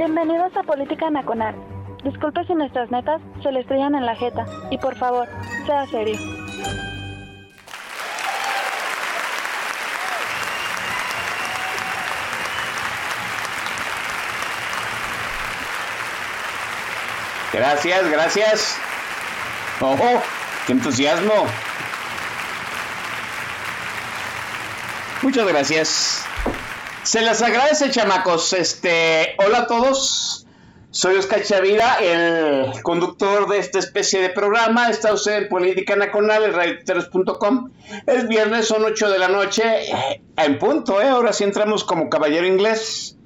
Bienvenidos a Política Nacional. Disculpe si nuestras netas se le estrellan en la jeta. Y por favor, sea serio. Gracias, gracias. ¡Ojo! ¡Qué entusiasmo! Muchas gracias. Se les agradece, chamacos. Este, hola a todos. Soy Oscar Chavira, el conductor de esta especie de programa. Está usted en Política Nacional, en radioteros.com. Es viernes, son 8 de la noche. eh, En punto, ¿eh? Ahora sí entramos como caballero inglés.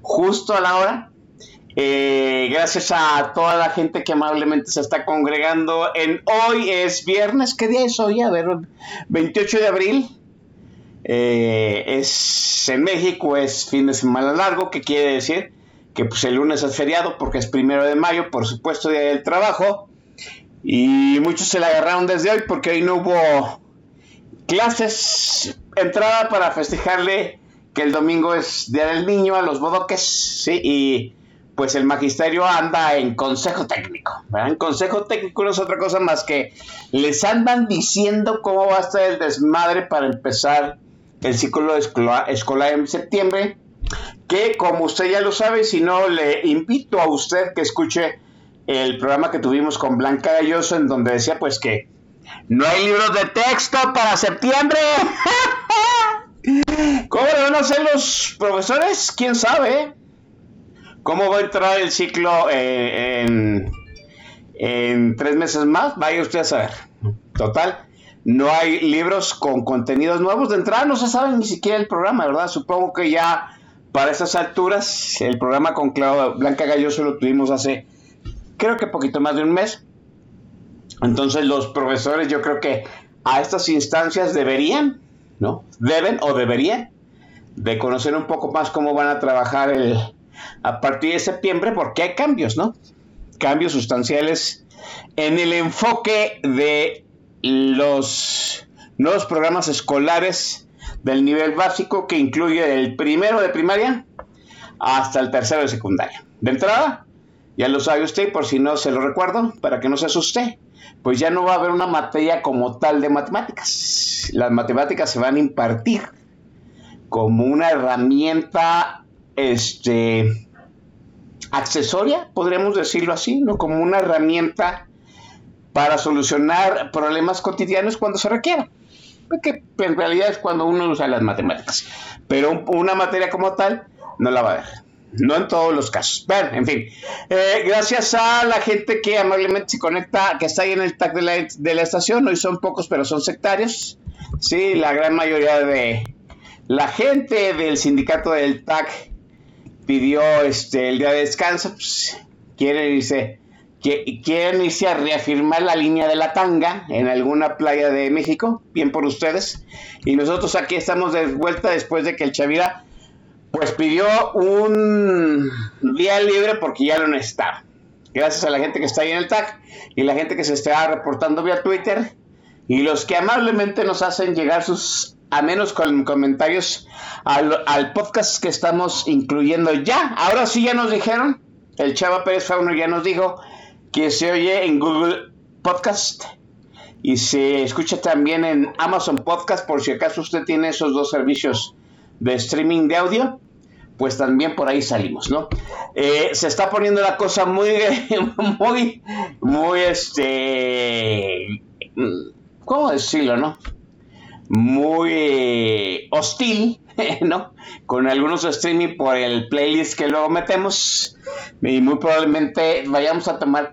Justo a la hora. Eh, gracias a toda la gente que amablemente se está congregando en hoy es viernes, ¿qué día es hoy? A ver, 28 de abril. Eh, es en México, es fin de semana largo, que quiere decir que pues el lunes es feriado porque es primero de mayo, por supuesto, día del trabajo. Y muchos se la agarraron desde hoy porque hoy no hubo clases. Entrada para festejarle que el domingo es Día del Niño a los bodoques, ¿sí? Y pues el magisterio anda en consejo técnico. En consejo técnico no es otra cosa más que les andan diciendo cómo va a estar el desmadre para empezar el ciclo escolar, en septiembre. Que como usted ya lo sabe, si no, le invito a usted que escuche el programa que tuvimos con Blanca Galloso, en donde decía pues que no hay libros de texto para septiembre. ¿Cómo le van a hacer los profesores? ¿Quién sabe? ¿Cómo va a entrar el ciclo eh, en tres meses más? Vaya usted a saber. Total, no hay libros con contenidos nuevos. De entrada no se sabe ni siquiera el programa, ¿verdad? Supongo que ya para estas alturas, el programa con Claudia Blanca Galloso lo tuvimos hace, creo que poquito más de un mes. Entonces los profesores yo creo que a estas instancias deberían, ¿no? Deben o deberían de conocer un poco más cómo van a trabajar el, a partir de septiembre, porque hay cambios, ¿no? Cambios sustanciales en el enfoque de los nuevos programas escolares del nivel básico que incluye el primero de primaria hasta el tercero de secundaria. De entrada, ya lo sabe usted, por si no se lo recuerdo, para que no se asuste, pues ya no va a haber una materia como tal de matemáticas. Las matemáticas se van a impartir como una herramienta este accesoria, podríamos decirlo así, ¿no? Como una herramienta para solucionar problemas cotidianos cuando se requiera. Porque en realidad es cuando uno usa las matemáticas. Pero una materia como tal no la va a ver. No en todos los casos. Bueno, en fin. Eh, gracias a la gente que amablemente se conecta, que está ahí en el tag de la, de la estación. Hoy son pocos, pero son sectarios. Sí, la gran mayoría de la gente del sindicato del TAC pidió este el día de descanso. Pues, quieren irse, que, quieren irse a reafirmar la línea de la tanga en alguna playa de México. Bien por ustedes. Y nosotros aquí estamos de vuelta después de que el Chavira pues pidió un día libre porque ya lo necesitaba. Gracias a la gente que está ahí en el TAC y la gente que se está reportando vía Twitter y los que amablemente nos hacen llegar sus a menos con comentarios al, al, podcast que estamos incluyendo ya. Ahora sí ya nos dijeron, el Chava Pérez Fauno ya nos dijo que se oye en Google Podcast y se escucha también en Amazon Podcast por si acaso usted tiene esos dos servicios de streaming de audio, pues también por ahí salimos, ¿no? Eh, se está poniendo la cosa muy, muy, muy, este, ¿cómo decirlo, no? Muy hostil, ¿no? Con algunos streaming por el playlist que luego metemos y muy probablemente vayamos a tomar,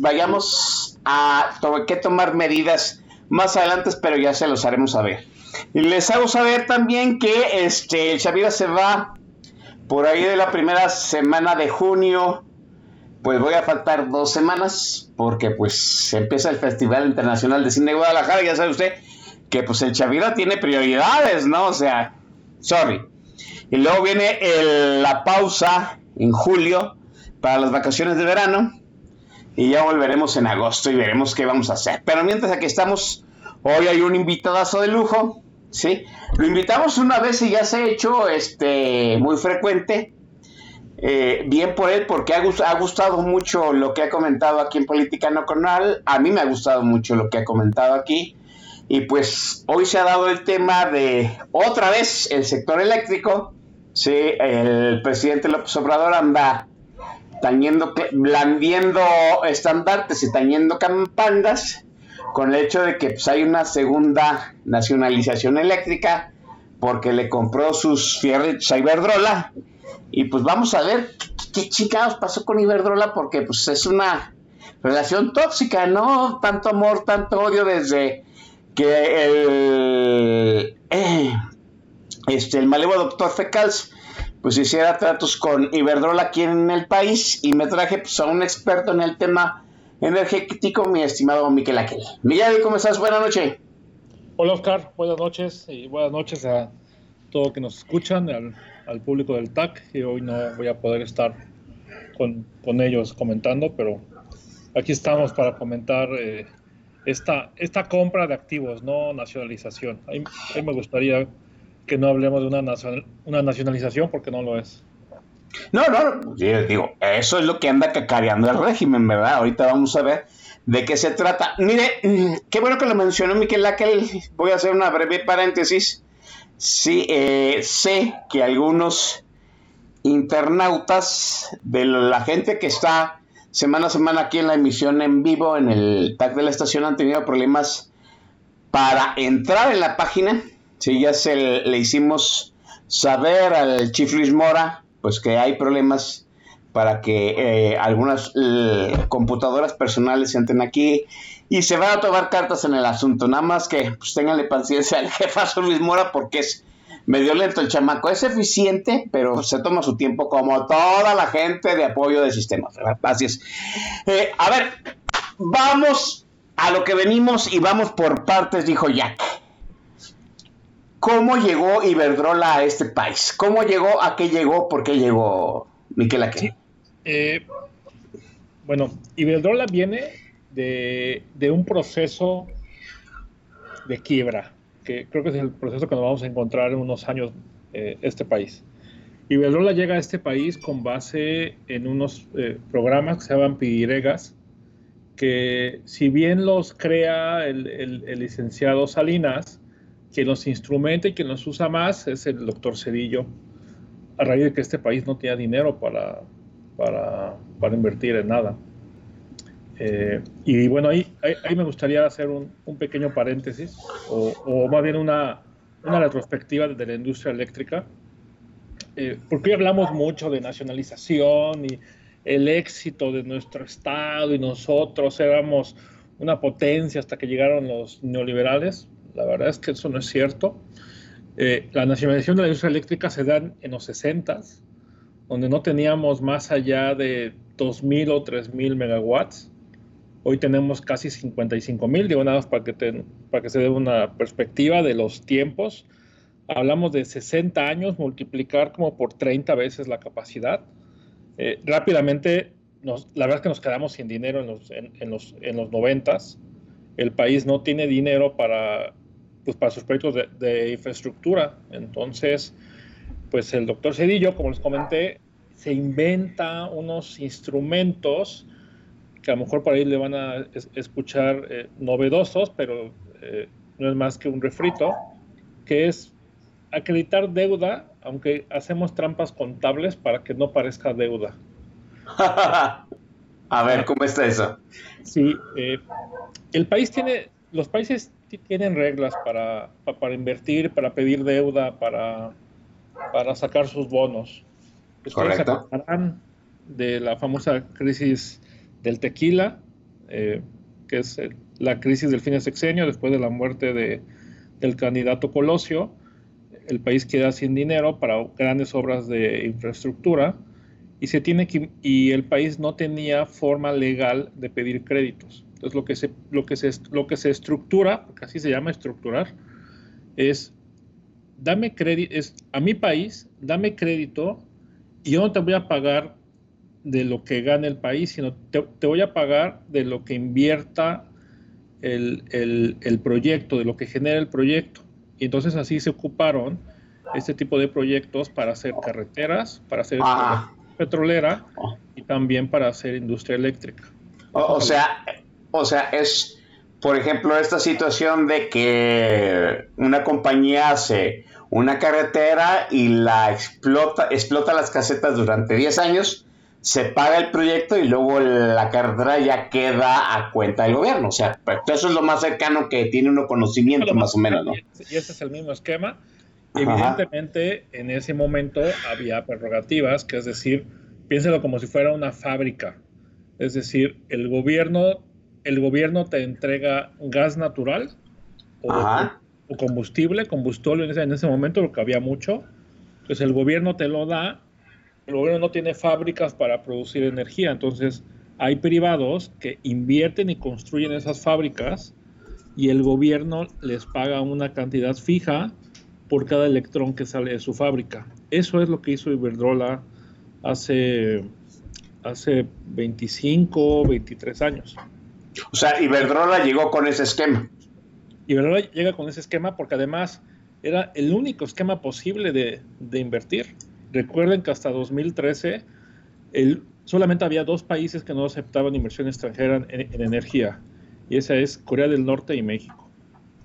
vayamos a que tomar medidas más adelante, pero ya se los haremos saber. Y les hago saber también que este, el Shavira se va por ahí de la primera semana de junio, pues voy a faltar dos semanas, porque pues empieza el Festival Internacional de Cine de Guadalajara, ya sabe usted que pues el Chavira tiene prioridades, ¿no? O sea, sorry. Y luego viene la pausa en julio para las vacaciones de verano. Y ya volveremos en agosto y veremos qué vamos a hacer. Pero mientras aquí estamos, hoy hay un invitadazo de lujo. ¿sí? Lo invitamos una vez y ya se ha hecho este, muy frecuente. Eh, bien por él, porque ha, ha, gustado mucho lo que ha comentado aquí en Política Nacional. A mí me ha gustado mucho lo que ha comentado aquí. Y pues hoy se ha dado el tema de otra vez el sector eléctrico. Sí, el presidente López Obrador anda blandiendo estandartes y tañendo campanas con el hecho de que pues, hay una segunda nacionalización eléctrica porque le compró sus fierritos a Iberdrola y pues vamos a ver qué, qué pasó con Iberdrola porque pues es una relación tóxica, ¿no? Tanto amor, tanto odio desde que el, eh, este, el malevo doctor Fecals pues hiciera tratos con Iberdrola aquí en el país y me traje pues, a un experto en el tema energético, mi estimado Miquel Aquel. Miguel, ¿cómo estás? Buenas noches. Hola Oscar, buenas noches y buenas noches a todos que nos escuchan, al, público del TAC, y hoy no voy a poder estar con, ellos comentando, pero aquí estamos para comentar eh, esta, esta compra de activos, no nacionalización. A mí, me gustaría que no hablemos de una, una nacionalización porque no lo es. No, no, digo, eso es lo que anda cacareando el régimen, ¿verdad? Ahorita vamos a ver de qué se trata. Mire, mm, qué bueno que lo mencionó Miquel Laquel. Voy a hacer una breve paréntesis. Sí, eh, sé que algunos internautas de la gente que está semana a semana aquí en la emisión en vivo en el tag de la estación han tenido problemas para entrar en la página. Sí, ya se le, hicimos saber al Chief Luis Mora, pues que hay problemas para que eh, algunas computadoras personales entren aquí y se van a tomar cartas en el asunto. Nada más que pues tenganle paciencia al jefazo Luis Mora porque es medio lento el chamaco. Es eficiente, pero se toma su tiempo como toda la gente de apoyo de sistemas. Así es. Eh, a ver, vamos a lo que venimos y vamos por partes, dijo Jack. ¿Cómo llegó Iberdrola a este país? ¿Cómo llegó? ¿A qué llegó? ¿Por qué llegó Miquel Aquel? Eh, bueno, Iberdrola viene de, de un proceso de quiebra que creo que es el proceso que nos vamos a encontrar en unos años eh, este país. Iberdrola llega a este país con base en unos eh, programas que se llaman Pidiregas, que si bien los crea el, licenciado Salinas, quien los instrumenta y quien los usa más es el doctor Cedillo, a raíz de que este país no tenía dinero para, para invertir en nada. Eh, y bueno, ahí, ahí, me gustaría hacer un, un pequeño paréntesis, o, o, más bien una, una retrospectiva de la industria eléctrica, eh, porque hoy hablamos mucho de nacionalización y el éxito de nuestro Estado y nosotros éramos una potencia hasta que llegaron los neoliberales. La verdad es que eso no es cierto. Eh, la nacionalización de la industria eléctrica se da en los 60, donde no teníamos más allá de 2.000 o 3.000 megawatts. Hoy tenemos casi 55 mil, digo nada más para que, para que se dé una perspectiva de los tiempos. Hablamos de 60 años, multiplicar como por 30 veces la capacidad. Eh, rápidamente, nos, la verdad es que nos quedamos sin dinero en los, en, los, en los 90. El país no tiene dinero para, pues, para sus proyectos de, de infraestructura. Entonces, pues el doctor Cedillo, como les comenté, se inventa unos instrumentos que a lo mejor por ahí le van a escuchar eh, novedosos, pero eh, no es más que un refrito, que es acreditar deuda, aunque hacemos trampas contables para que no parezca deuda. a ver, ¿cómo está eso? Sí, eh, el país tiene, los países tienen reglas para, para, invertir, para pedir deuda, para, para sacar sus bonos. Correcto. de la famosa crisis del tequila, eh, que es la crisis del fin de sexenio después de la muerte de, del candidato Colosio. el país queda sin dinero para grandes obras de infraestructura y se tiene que, y el país no tenía forma legal de pedir créditos. Entonces lo que se, lo que se, lo que se estructura, porque así se llama estructurar, es dame crédito, es a mi país, dame crédito y yo no te voy a pagar de lo que gane el país, sino te, te voy a pagar de lo que invierta el, el, el, proyecto, de lo que genera el proyecto. Y entonces así se ocuparon este tipo de proyectos para hacer carreteras, para hacer ah. petrolera y también para hacer industria eléctrica. O, o, sea, o sea, es, por ejemplo, esta situación de que una compañía hace una carretera y la explota, explota las casetas durante 10 años, se paga el proyecto y luego la carretera ya queda a cuenta del gobierno. O sea, pues, eso es lo más cercano que tiene uno conocimiento, más o menos, ¿no? Y ese es el mismo esquema. Evidentemente, en ese momento había prerrogativas, que es decir, piénselo como si fuera una fábrica. Es decir, el gobierno, el gobierno te entrega gas natural o, o combustible, combustible en ese, en ese momento, porque había mucho. Entonces el gobierno te lo da, el gobierno no tiene fábricas para producir energía, entonces hay privados que invierten y construyen esas fábricas y el gobierno les paga una cantidad fija por cada electrón que sale de su fábrica. Eso es lo que hizo Iberdrola hace, hace 25, 23 años. O sea, Iberdrola llegó con ese esquema. Iberdrola llega con ese esquema porque además era el único esquema posible de, invertir. Recuerden que hasta 2013 el, solamente había dos países que no aceptaban inversión extranjera en, energía, y esa es Corea del Norte y México.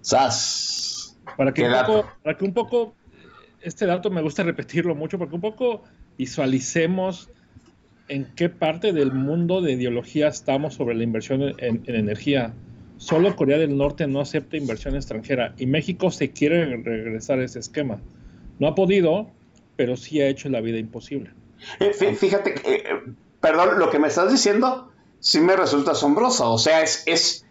¡Sas! Para que, un poco, para que un poco, este dato me gusta repetirlo mucho, porque un poco visualicemos en qué parte del mundo de ideología estamos sobre la inversión en energía. Solo Corea del Norte no acepta inversión extranjera y México se quiere regresar a ese esquema. No ha podido, pero sí ha hecho la vida imposible. Eh, fíjate, eh, perdón, lo que me estás diciendo sí me resulta asombroso. O sea, es, es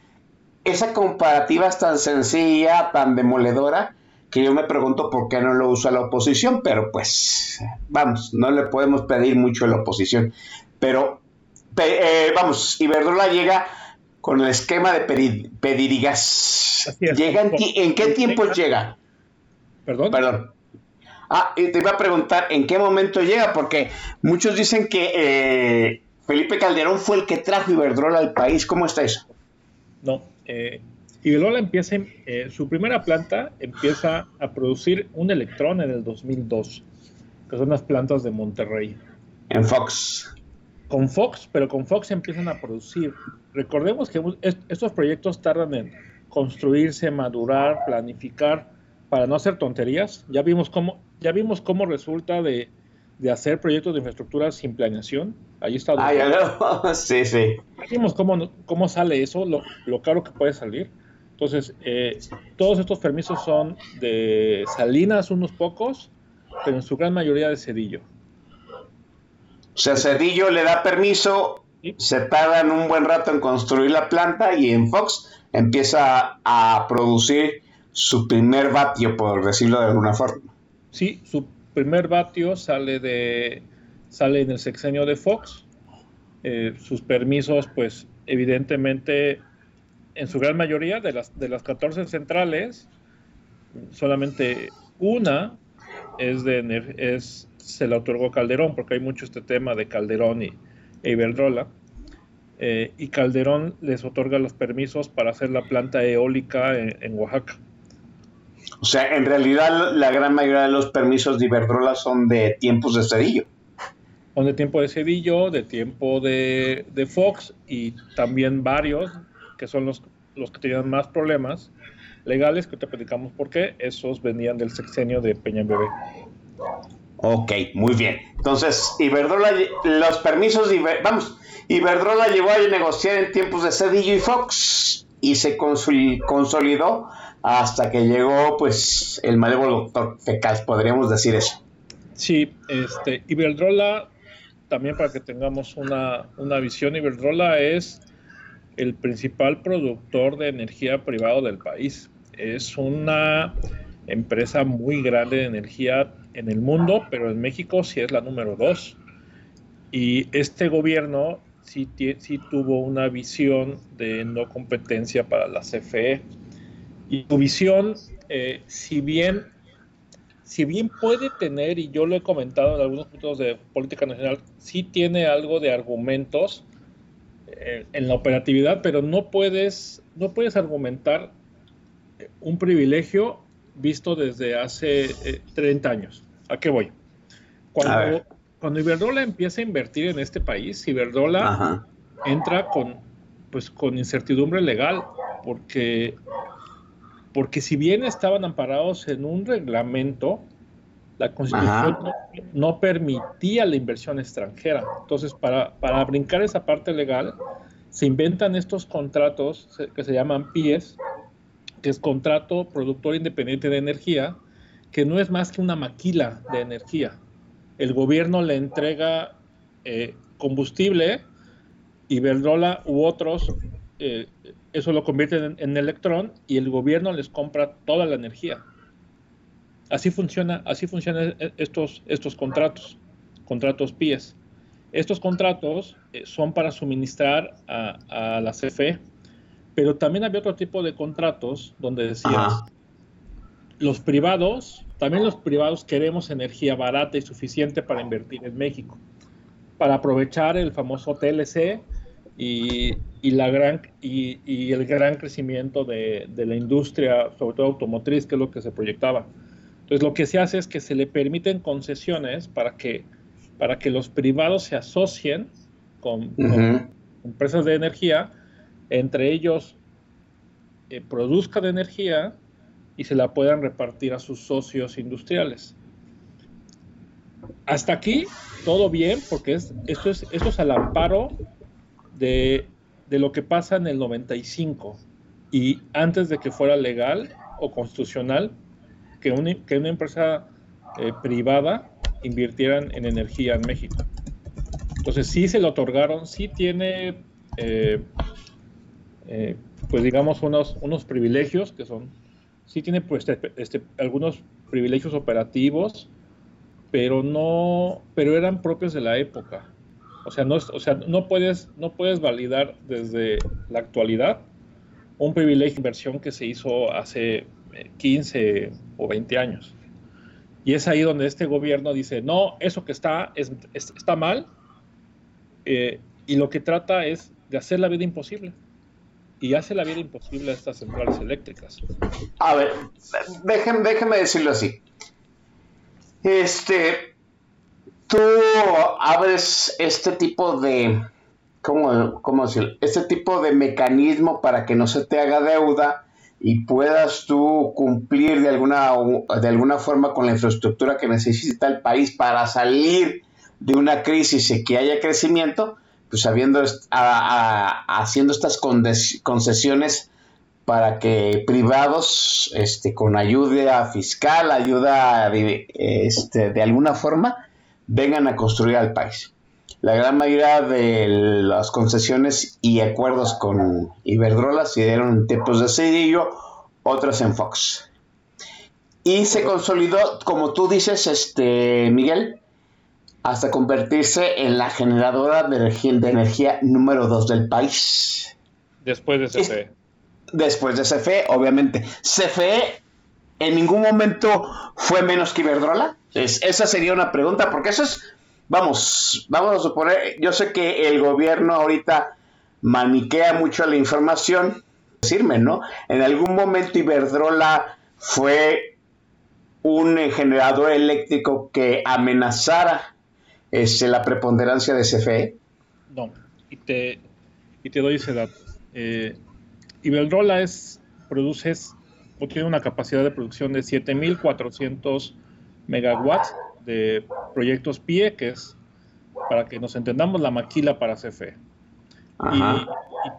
esa comparativa es tan sencilla, tan demoledora, que yo me pregunto por qué no lo usa la oposición, pero pues, vamos, no le podemos pedir mucho a la oposición. Pero, eh, vamos, Iberdrola llega con el esquema de Pedirigas. ¿Llega en, qué tiempo llega? Perdón. Perdón. Ah, te iba a preguntar en qué momento llega, porque muchos dicen que eh, Felipe Calderón fue el que trajo Iberdrola al país. ¿Cómo está eso? No, eh, Iberdrola empieza, eh, su primera planta empieza a producir un electrón en el 2002, que son las plantas de Monterrey. En Fox con Fox, pero con Fox empiezan a producir. Recordemos que estos proyectos tardan en construirse, madurar, planificar, para no hacer tonterías. Ya vimos cómo, ya vimos cómo resulta de, hacer proyectos de infraestructura sin planeación. Ahí está. Ah, ya sí, sí. vimos cómo, cómo sale eso, lo, lo caro que puede salir. Entonces, eh, todos estos permisos son de Salinas, unos pocos, pero en su gran mayoría de Cedillo. O sea, Cedillo le da permiso, se tardan un buen rato en construir la planta y en Fox empieza a producir su primer vatio, por decirlo de alguna forma. Sí, su primer vatio sale de sale en el sexenio de Fox. Eh, sus permisos, pues, evidentemente, en su gran mayoría de las de las 14 centrales, solamente una es de es se le otorgó Calderón, porque hay mucho este tema de Calderón y e Iberdrola. Eh, y Calderón les otorga los permisos para hacer la planta eólica en, Oaxaca. O sea, en realidad la gran mayoría de los permisos de Iberdrola son de tiempos de Cedillo. Son de tiempo de Cedillo, de tiempo de, Fox y también varios que son los, los que tenían más problemas legales que te platicamos por qué. Esos venían del sexenio de Peña Bebé. Ok, muy bien. Entonces, Iberdrola, los permisos, de vamos, Iberdrola llegó a negociar en tiempos de Cedillo y Fox y se consolidó hasta que llegó, pues, el malévolo doctor Fecas, podríamos decir eso. Sí, este, Iberdrola, también para que tengamos una, una visión, Iberdrola es el principal productor de energía privado del país. Es una empresa muy grande de energía en el mundo, pero en México sí es la número dos. Y este gobierno sí, sí tuvo una visión de no competencia para la CFE. Y su visión, eh, si bien si bien puede tener, y yo lo he comentado en algunos puntos de política nacional, sí tiene algo de argumentos eh, en la operatividad, pero no puedes, no puedes argumentar un privilegio visto desde hace 30 eh, años. ¿A qué voy? Cuando, cuando Iberdrola empieza a invertir en este país, Iberdrola entra con, pues, con incertidumbre legal, porque porque si bien estaban amparados en un reglamento, la constitución no, permitía la inversión extranjera. Entonces, para, para, brincar esa parte legal, se inventan estos contratos que se llaman PIES, que es Contrato Productor Independiente de Energía, que no es más que una maquila de energía. El gobierno le entrega eh, combustible, Iberdrola u otros eh, eso lo convierten en, electrón y el gobierno les compra toda la energía. Así funciona, así funcionan estos, estos contratos, contratos PIES. Estos contratos eh, son para suministrar a, la CFE, pero también había otro tipo de contratos donde decías, los privados, también los privados queremos energía barata y suficiente para invertir en México, para aprovechar el famoso TLC y, la gran, y, el gran crecimiento de, la industria, sobre todo automotriz, que es lo que se proyectaba. Entonces, lo que se hace es que se le permiten concesiones para que, para que los privados se asocien con, empresas de energía, entre ellos eh, produzcan energía y se la puedan repartir a sus socios industriales. Hasta aquí todo bien, porque es, esto, es, esto es al amparo de, lo que pasa en el 95 y antes de que fuera legal o constitucional que una, que una empresa eh, privada invirtieran en energía en México. Entonces sí se le otorgaron, sí tiene, eh, eh, pues digamos, unos, unos privilegios que son, sí tiene pues este, este, algunos privilegios operativos, pero no, pero eran propios de la época. O sea, no, o sea, no, puedes, no puedes validar desde la actualidad un privilegio de inversión que se hizo hace 15 eh, o 20 años. Y es ahí donde este gobierno dice, no, eso que está es, está mal, eh, y lo que trata es de hacer la vida imposible. Y hace la vida imposible a estas centrales eléctricas. A ver, déjenme, déjenme decirlo así. Este, tú abres este tipo de, ¿cómo, cómo? Este tipo de mecanismo para que no se te haga deuda y puedas tú cumplir de alguna, de alguna forma con la infraestructura que necesita el país para salir de una crisis y que haya crecimiento, pues habiendo, haciendo estas concesiones para que privados, este, con ayuda fiscal, ayuda de, este, de alguna forma, vengan a construir al país. La gran mayoría de las concesiones y acuerdos con Iberdrola se dieron en tiempos de Cedillo, otras en Fox. Y se consolidó, como tú dices, este Miguel, hasta convertirse en la generadora de energía, número 2 del país. Después de CFE. Después de CFE, obviamente. CFE en ningún momento fue menos que Iberdrola. esa sería una pregunta, porque eso es, vamos, vamos a suponer, yo sé que el gobierno ahorita maniquea mucho la información, decirme, ¿no? En algún momento Iberdrola fue un generador eléctrico que amenazara este, la preponderancia de CFE. No, y te, y te doy ese dato. Eh, Iberdrola es, produces tiene una capacidad de producción de 7.400 megawatts de proyectos PIE, que es, para que nos entendamos, la maquila para CFE. Y,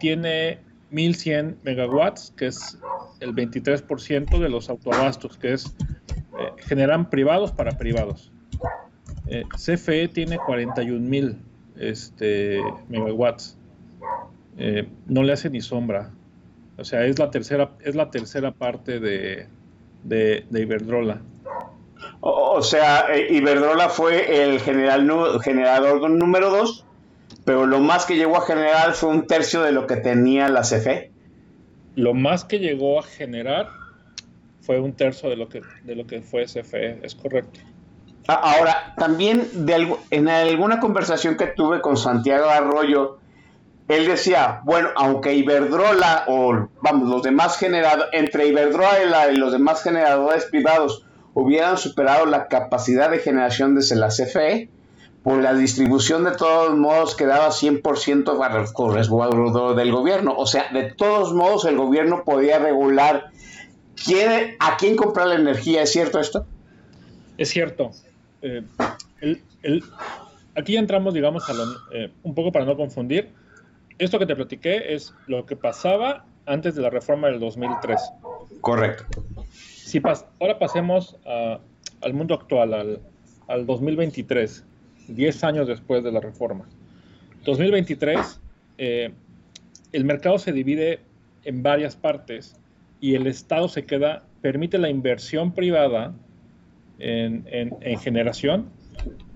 tiene 1.100 megawatts, que es el 23% de los autoabastos, que es, eh, generan privados para privados. Eh, CFE tiene 41.000 este, megawatts. Eh, no le hace ni sombra o sea, es la tercera, es la tercera parte de, de, Iberdrola. O, sea, eh, Iberdrola fue el general, generador número 2, pero lo más que llegó a generar fue un tercio de lo que tenía la CFE. Lo más que llegó a generar fue un tercio de lo que, de lo que fue CFE, es correcto. Ahora, también de en alguna conversación que tuve con Santiago Arroyo, él decía, bueno, aunque Iberdrola o vamos, los demás generadores, entre Iberdrola y, los demás generadores privados hubieran superado la capacidad de generación desde la CFE, por la distribución de todos modos quedaba 100% para el del gobierno. O sea, de todos modos el gobierno podía regular quién, a quién comprar la energía. ¿Es cierto esto? Es cierto. Eh, aquí entramos, digamos, eh, un poco para no confundir. Esto que te platiqué es lo que pasaba antes de la reforma del 2003. Correcto. Si ahora pasemos al mundo actual, al, al 2023, 10 años después de la reforma. 2023, eh, el mercado se divide en varias partes y el Estado se queda, permite la inversión privada en, generación,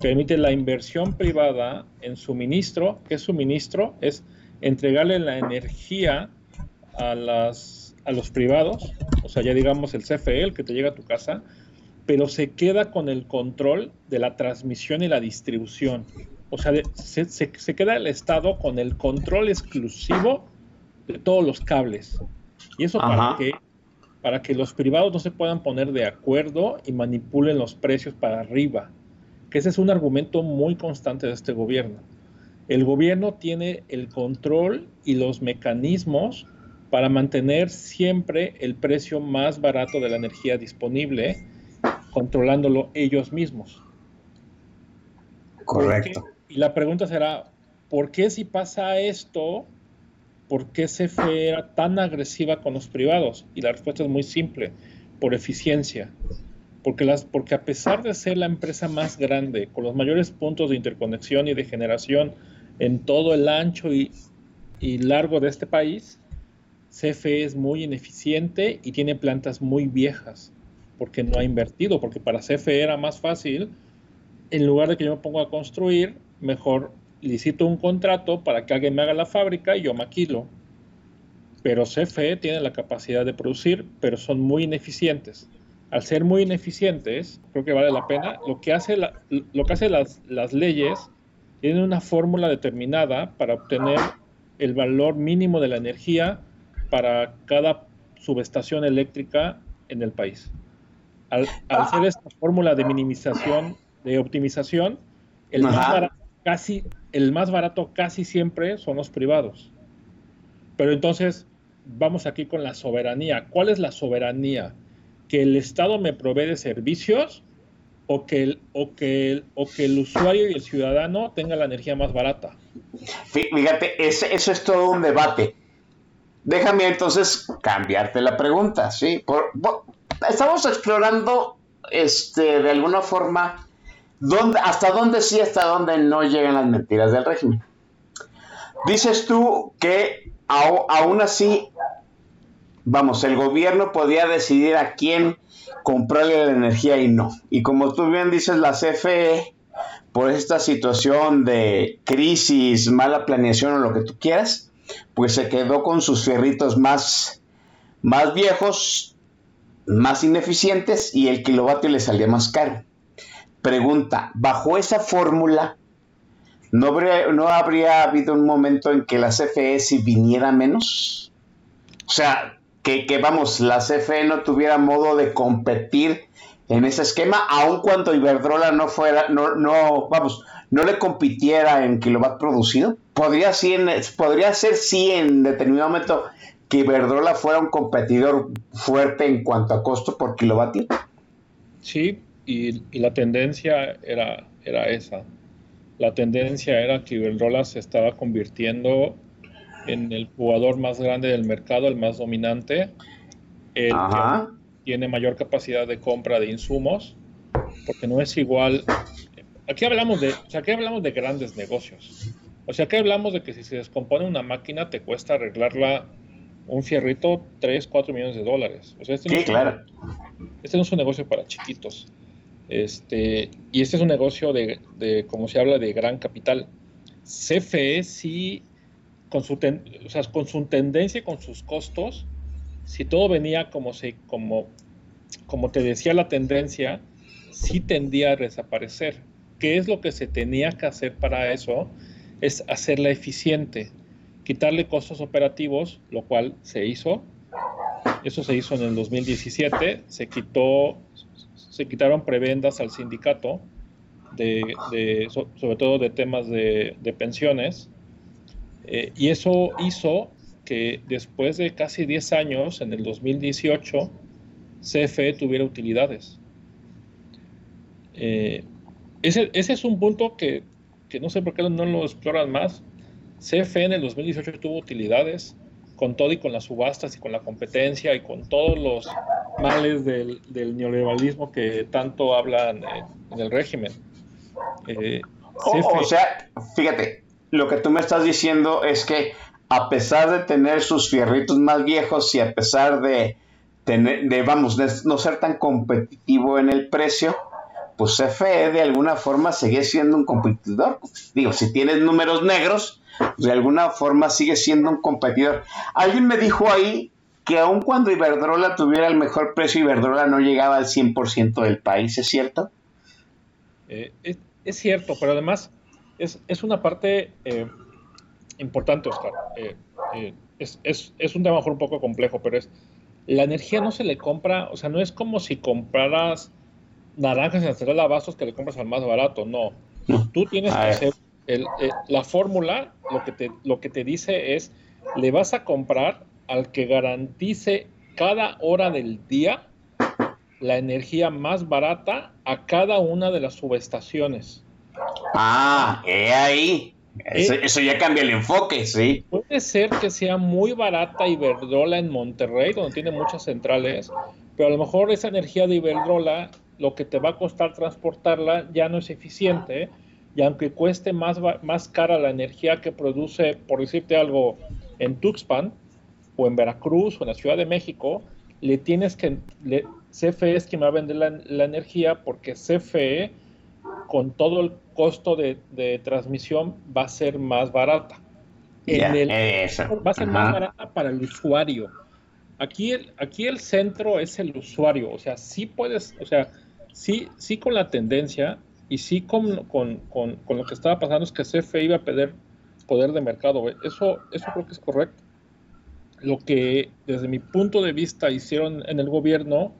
permite la inversión privada en suministro. ¿Qué es suministro? Es entregarle la energía a, las, a los privados, o sea, ya digamos el CFE, el que te llega a tu casa, pero se queda con el control de la transmisión y la distribución. O sea, se, se, queda el Estado con el control exclusivo de todos los cables. ¿Y eso para qué? para que los privados no se puedan poner de acuerdo y manipulen los precios para arriba, que ese es un argumento muy constante de este gobierno. El gobierno tiene el control y los mecanismos para mantener siempre el precio más barato de la energía disponible, controlándolo ellos mismos. Correcto. Y la pregunta será, ¿por qué si pasa esto, ¿por qué CFE era tan agresiva con los privados? Y la respuesta es muy simple, por eficiencia. Porque, a pesar de ser la empresa más grande, con los mayores puntos de interconexión y de generación en todo el ancho y, y largo de este país, CFE es muy ineficiente y tiene plantas muy viejas, porque no ha invertido, porque para CFE era más fácil, en lugar de que yo me ponga a construir, mejor licito un contrato para que alguien me haga la fábrica y yo maquilo. Pero CFE tiene la capacidad de producir, pero son muy ineficientes. Al ser muy ineficientes, creo que vale la pena. Lo que hace, lo que hace las, las leyes tienen una fórmula determinada para obtener el valor mínimo de la energía para cada subestación eléctrica en el país. Al, al hacer esta fórmula de minimización, de optimización, el más barato casi el más barato casi siempre son los privados. Pero entonces, vamos aquí con la soberanía. ¿Cuál es la soberanía? ¿Que el Estado me provee de servicios o que el, o que o que el usuario y el ciudadano tenga la energía más barata? Fíjate, eso es todo un debate. Déjame entonces cambiarte la pregunta, ¿sí? estamos explorando este, de alguna forma ¿Hasta dónde sí, hasta dónde no llegan las mentiras del régimen? Dices tú que aún así, vamos, el gobierno podía decidir a quién comprarle la energía y no. Y como tú bien dices, la CFE, por esta situación de crisis, mala planeación o lo que tú quieras, pues se quedó con sus fierritos más, más viejos, más ineficientes y el kilovatio le salía más caro. Pregunta, bajo esa fórmula, ¿no habría, ¿no habría habido un momento en que la CFE si viniera menos? O sea, que, vamos, la CFE no tuviera modo de competir en ese esquema, aun cuando Iberdrola no fuera, no, no, vamos, no le compitiera en kilowatt producido. Podría, podría ser sí en determinado momento que Iberdrola fuera un competidor fuerte en cuanto a costo por kilovatio. Sí, y, la tendencia era, era esa. La tendencia era que Iberdrola se estaba convirtiendo en el jugador más grande del mercado, el más dominante, el que tiene mayor capacidad de compra de insumos, porque no es igual. Aquí hablamos de, o sea, aquí hablamos de grandes negocios. O sea, aquí hablamos de que si se descompone una máquina te cuesta arreglarla un fierrito 3, 4 millones de dólares. O sea, sí, claro. Este no es un negocio para chiquitos. Este, y este es un negocio de, de como se habla, de gran capital. CFE sí, con su, sea, con tendencia y con sus costos, si todo venía como, se, como, como te decía la tendencia, sí tendía a desaparecer. ¿Qué es lo que se tenía que hacer para eso? Es hacerla eficiente, quitarle costos operativos, lo cual se hizo. Eso se hizo en el 2017, se quitó, se quitaron prebendas al sindicato, de, sobre todo de temas de, pensiones, eh, y eso hizo que después de casi 10 años, en el 2018, CFE tuviera utilidades. Eh, ese, ese, es un punto que, que, no sé por qué no lo exploran más. CFE en el 2018 tuvo utilidades con todo y con las subastas y con la competencia y con todos los males del, del neoliberalismo que tanto hablan en, el régimen. Eh, o, sea, fíjate, lo que tú me estás diciendo es que a pesar de tener sus fierritos más viejos y a pesar de tener, de, vamos, de no ser tan competitivo en el precio, pues CFE de alguna forma sigue siendo un competidor. Digo, si tienes números negros, de alguna forma sigue siendo un competidor. Alguien me dijo ahí que aun cuando Iberdrola tuviera el mejor precio, Iberdrola no llegaba al 100% del país, ¿es cierto? Eh, es, cierto, pero además es, es una parte eh, importante, Oscar. Eh, es, es, es, un tema mejor un poco complejo, pero es la energía no se le compra, o sea, no es como si compraras naranjas en Central Abastos que le compras al más barato, no. Tú tienes que hacer el, eh, la fórmula, lo que, te, lo que te dice es, le vas a comprar al que garantice cada hora del día la energía más barata a cada una de las subestaciones. Ah, he ahí. Eso, ya cambia el enfoque, sí. Puede ser que sea muy barata Iberdrola en Monterrey, donde tiene muchas centrales, pero a lo mejor esa energía de Iberdrola, lo que te va a costar transportarla ya no es eficiente, y aunque cueste más, más cara la energía que produce, por decirte algo, en Tuxpan, o en Veracruz, o en la Ciudad de México, le tienes que, le, CFE es quien va a vender la, la energía porque CFE con todo el costo de, transmisión va a ser más barata. va a ser más barata para el usuario. Aquí el, aquí el centro es el usuario, o sea, sí puedes, o sea, sí, sí con la tendencia y sí con, con, lo que estaba pasando es que CFE iba a perder poder de mercado. Eso, eso creo que es correcto. Lo que desde mi punto de vista hicieron en el gobierno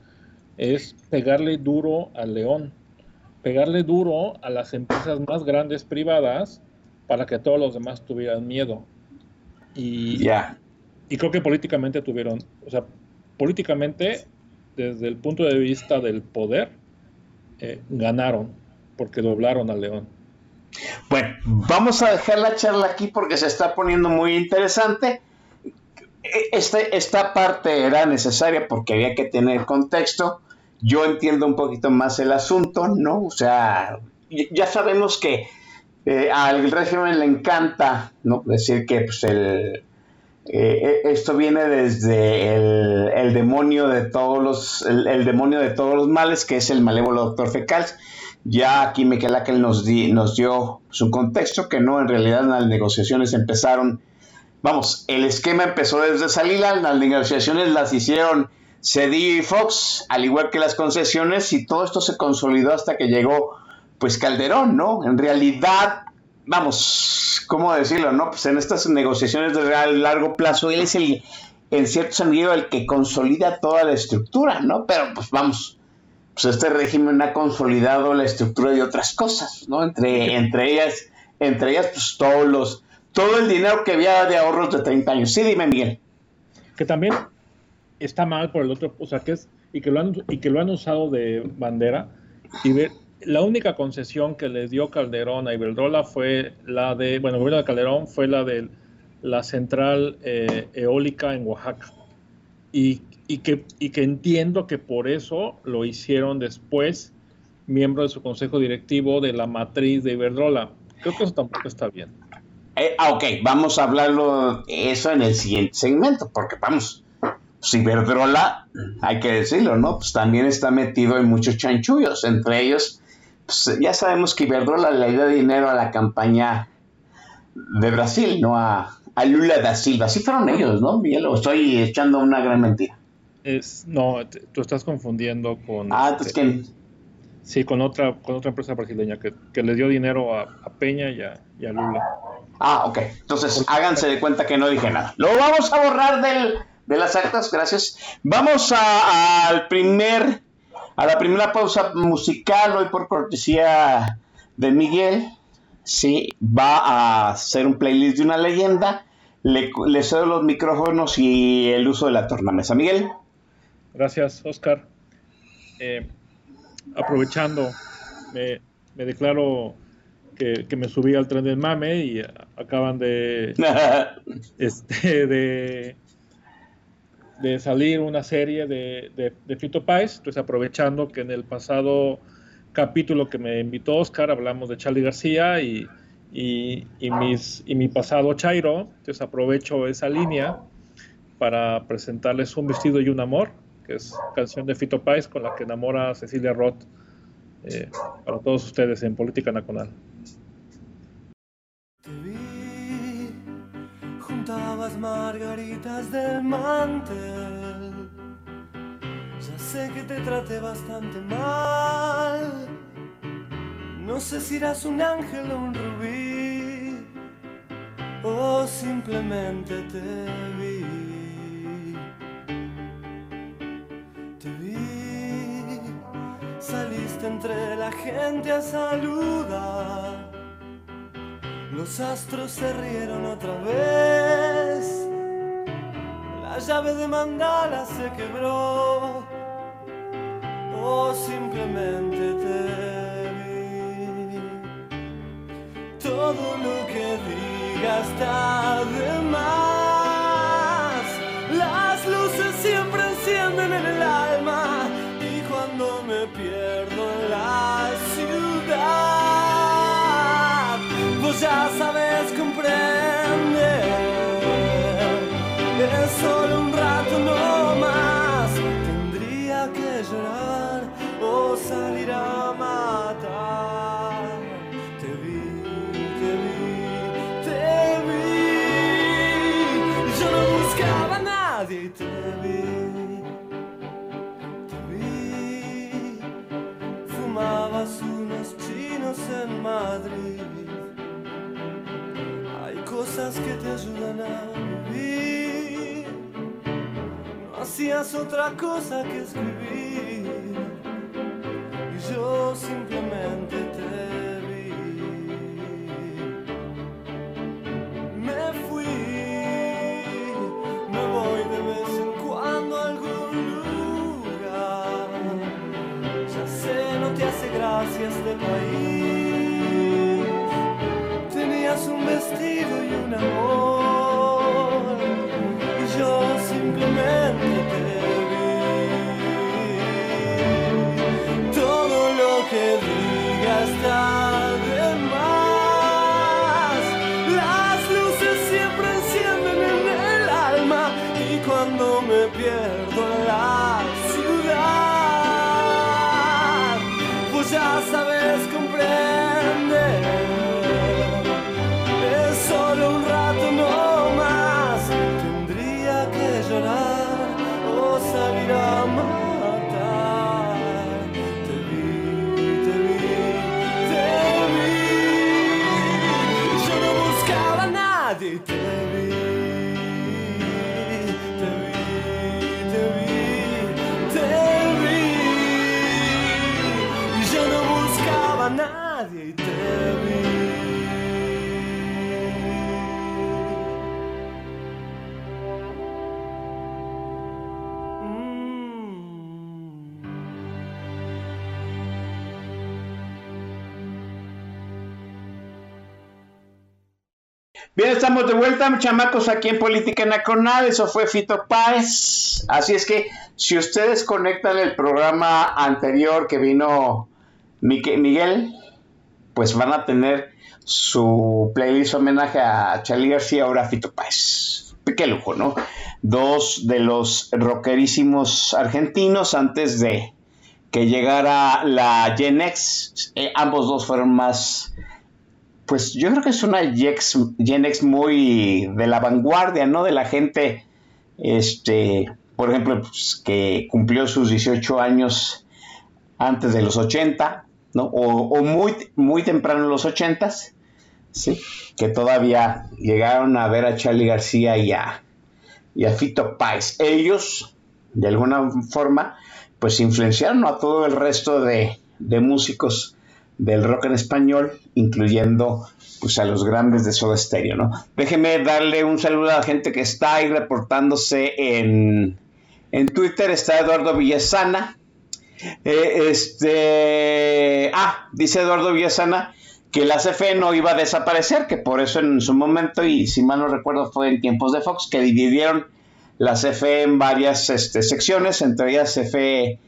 es pegarle duro al león pegarle duro a las empresas más grandes privadas para que todos los demás tuvieran miedo. Y, y creo que políticamente tuvieron, o sea, políticamente, desde el punto de vista del poder, eh, ganaron porque doblaron al león. Bueno, vamos a dejar la charla aquí porque se está poniendo muy interesante. Este, esta parte era necesaria porque había que tener contexto yo entiendo un poquito más el asunto, ¿no? O sea, ya sabemos que eh, al régimen le encanta, ¿no? Decir que pues, el, eh, esto viene desde el, demonio de todos los, el, demonio de todos los males, que es el malévolo doctor Fecals. Ya aquí Miquel nos, nos dio su contexto, que no, en realidad las negociaciones empezaron, vamos, el esquema empezó desde Salila, las negociaciones las hicieron Y Fox, al igual que las concesiones, y todo esto se consolidó hasta que llegó, pues, Calderón, ¿no? En realidad, vamos, ¿cómo decirlo, no? Pues en estas negociaciones de real largo plazo, él es el, en cierto sentido, el que consolida toda la estructura, ¿no? Pero, pues, vamos, pues este régimen ha consolidado la estructura de otras cosas, ¿no? Entre, entre ellas, entre ellas, pues, todos los, todo el dinero que había de ahorros de 30 años. Sí, dime, Miguel. Que también está mal por el otro, o sea, que es, y que lo han, y que lo han usado de bandera, y ver, la única concesión que les dio Calderón a Iberdrola fue la de, bueno, el gobierno de Calderón fue la de la central eh, eólica en Oaxaca. Y, y, que, y que entiendo que por eso lo hicieron después miembro de su consejo directivo de la matriz de Iberdrola. Creo que eso tampoco está bien. Eh, ah, ok, vamos a hablarlo eso en el siguiente segmento, porque vamos, pues Iberdrola, hay que decirlo, ¿no? Pues también está metido en muchos chanchullos, entre ellos, pues ya sabemos que Iberdrola le dio dinero a la campaña de Brasil, ¿no? A, a Lula da Silva. Sí fueron ellos, ¿no? Miguel, o estoy echando una gran mentira. Es, no, te- tú estás confundiendo con... Ah, este, ¿quién? Sí, con otra, con otra empresa brasileña que, que le dio dinero a, a Peña y a, y a Lula. Ah, ok. Entonces, háganse de cuenta que no dije nada. Lo vamos a borrar del, de las actas, gracias. Vamos a- al primer, a la primera pausa musical, hoy por cortesía de Miguel. Sí, va a hacer un playlist de una leyenda. Le, le cedo los micrófonos y el uso de la tornamesa. Miguel. Gracias, Oscar. Eh, aprovechando, me, me declaro que, que me subí al tren del mame y acaban de, este, de, de salir una serie de, de, de Fito Páez. Entonces, aprovechando que en el pasado capítulo que me invitó Oscar hablamos de Charlie García y, y, y mis, y mi pasado Chairo. Entonces, aprovecho esa línea para presentarles Un vestido y un amor, que es canción de Fito Páez con la que enamora Cecilia Roth eh, para todos ustedes en Política Nacional. Margaritas del mantel. Ya sé que te traté bastante mal. No sé si eras un ángel o un rubí, o simplemente te vi. Te vi, saliste entre la gente a saludar. Los astros se rieron otra vez. La llave de mandala se quebró. O simplemente te vi. Todo lo que diga está de más. Ya sabes comprender. Es solo un rato no más. Tendría que llorar o salir a matar. Te vi, te vi, te vi. Yo no buscaba a nadie y te vi. Te vi. Fumabas unos chinos en Madrid. Cosas que te ayudan a vivir. No hacías otra cosa que escribir. Y yo simplemente te Tenías un vestido y un amor. Y yo simplemente te vi. Todo lo que diga estamos de vuelta, chamacos, aquí en Política Nacional. Eso fue Fito Páez. Así es que si ustedes conectan el programa anterior que vino Miguel, pues van a tener su playlist homenaje a Charlie García, ahora Fito Páez. qué lujo, ¿no? Dos de los rockerísimos argentinos antes de que llegara la Gen X. Eh, ambos dos fueron más, pues yo creo que es una Gen X muy de la vanguardia, ¿no? De la gente, este, por ejemplo, pues, que cumplió sus 18 años antes de los 80, ¿no? O, o muy, muy temprano en los 80s, ¿sí? Que todavía llegaron a ver a Charlie García y a, y a Fito Páez. Ellos, de alguna forma, pues influenciaron a todo el resto de, de músicos del rock en español, incluyendo pues a los grandes de Soda Stereo, ¿no? Déjeme darle un saludo a la gente que está ahí reportándose en, en Twitter, está Eduardo Villasana, eh, este, ah, dice Eduardo Villasana que la CFE no iba a desaparecer, que por eso en su momento, y si mal no recuerdo fue en tiempos de Fox, que dividieron la CFE en varias este, secciones, entre ellas CFE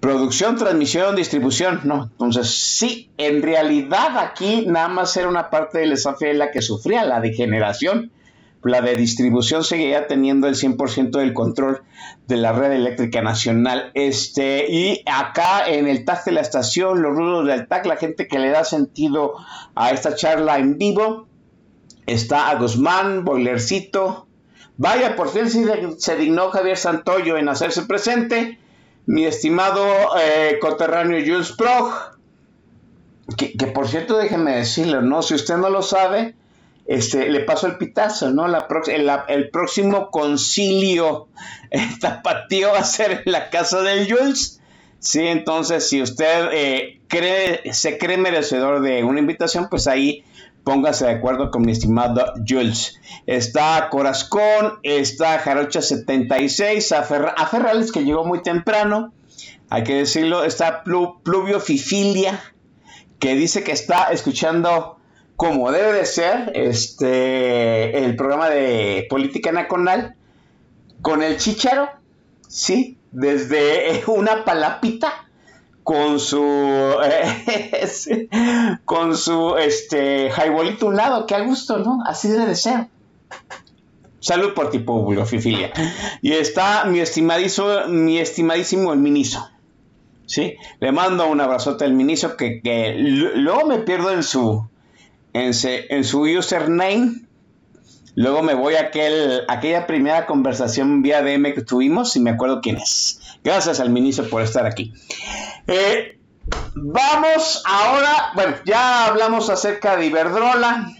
producción, transmisión, distribución, ¿no? Entonces, sí, en realidad aquí nada más era una parte de la CFE la que sufría la degeneración. La de distribución seguía teniendo el 100% del control de la red eléctrica nacional. Este, y acá en el TAC de la estación, los rudos del TAC, la gente que le da sentido a esta charla en vivo, está a Guzmán, Boilercito. Vaya, por fin se dignó Javier Santoyo en hacerse presente. Mi estimado eh, coterráneo Jules Prog, que, por cierto, déjenme decirlo, ¿no? Si usted no lo sabe, este, le paso el pitazo, ¿no? La el, el, próximo concilio tapatío va a ser en la casa del Jules. Sí, entonces si usted eh, cree, se cree merecedor de una invitación, pues ahí póngase de acuerdo con mi estimado Jules. Está Corazcón, está Jarocha 76, a, Ferrales que llegó muy temprano, hay que decirlo, está Pluvio Fifilia, que dice que está escuchando como debe de ser, este, el programa de política nacional con el chicharo, ¿sí? Desde una palapita con su con su este jaibolito un lado, que a gusto, ¿no? Así de ser. Salud por ti, pueblo, Fifilia. Y está mi estimadísimo, mi estimadísimo el Miniso. ¿Sí? Le mando un abrazote al Miniso que, que luego me pierdo en su en, su username. Luego me voy a aquel, aquella primera conversación vía DM que tuvimos y me acuerdo quién es. Gracias al ministro por estar aquí. Eh, vamos ahora, bueno, ya hablamos acerca de Iberdrola,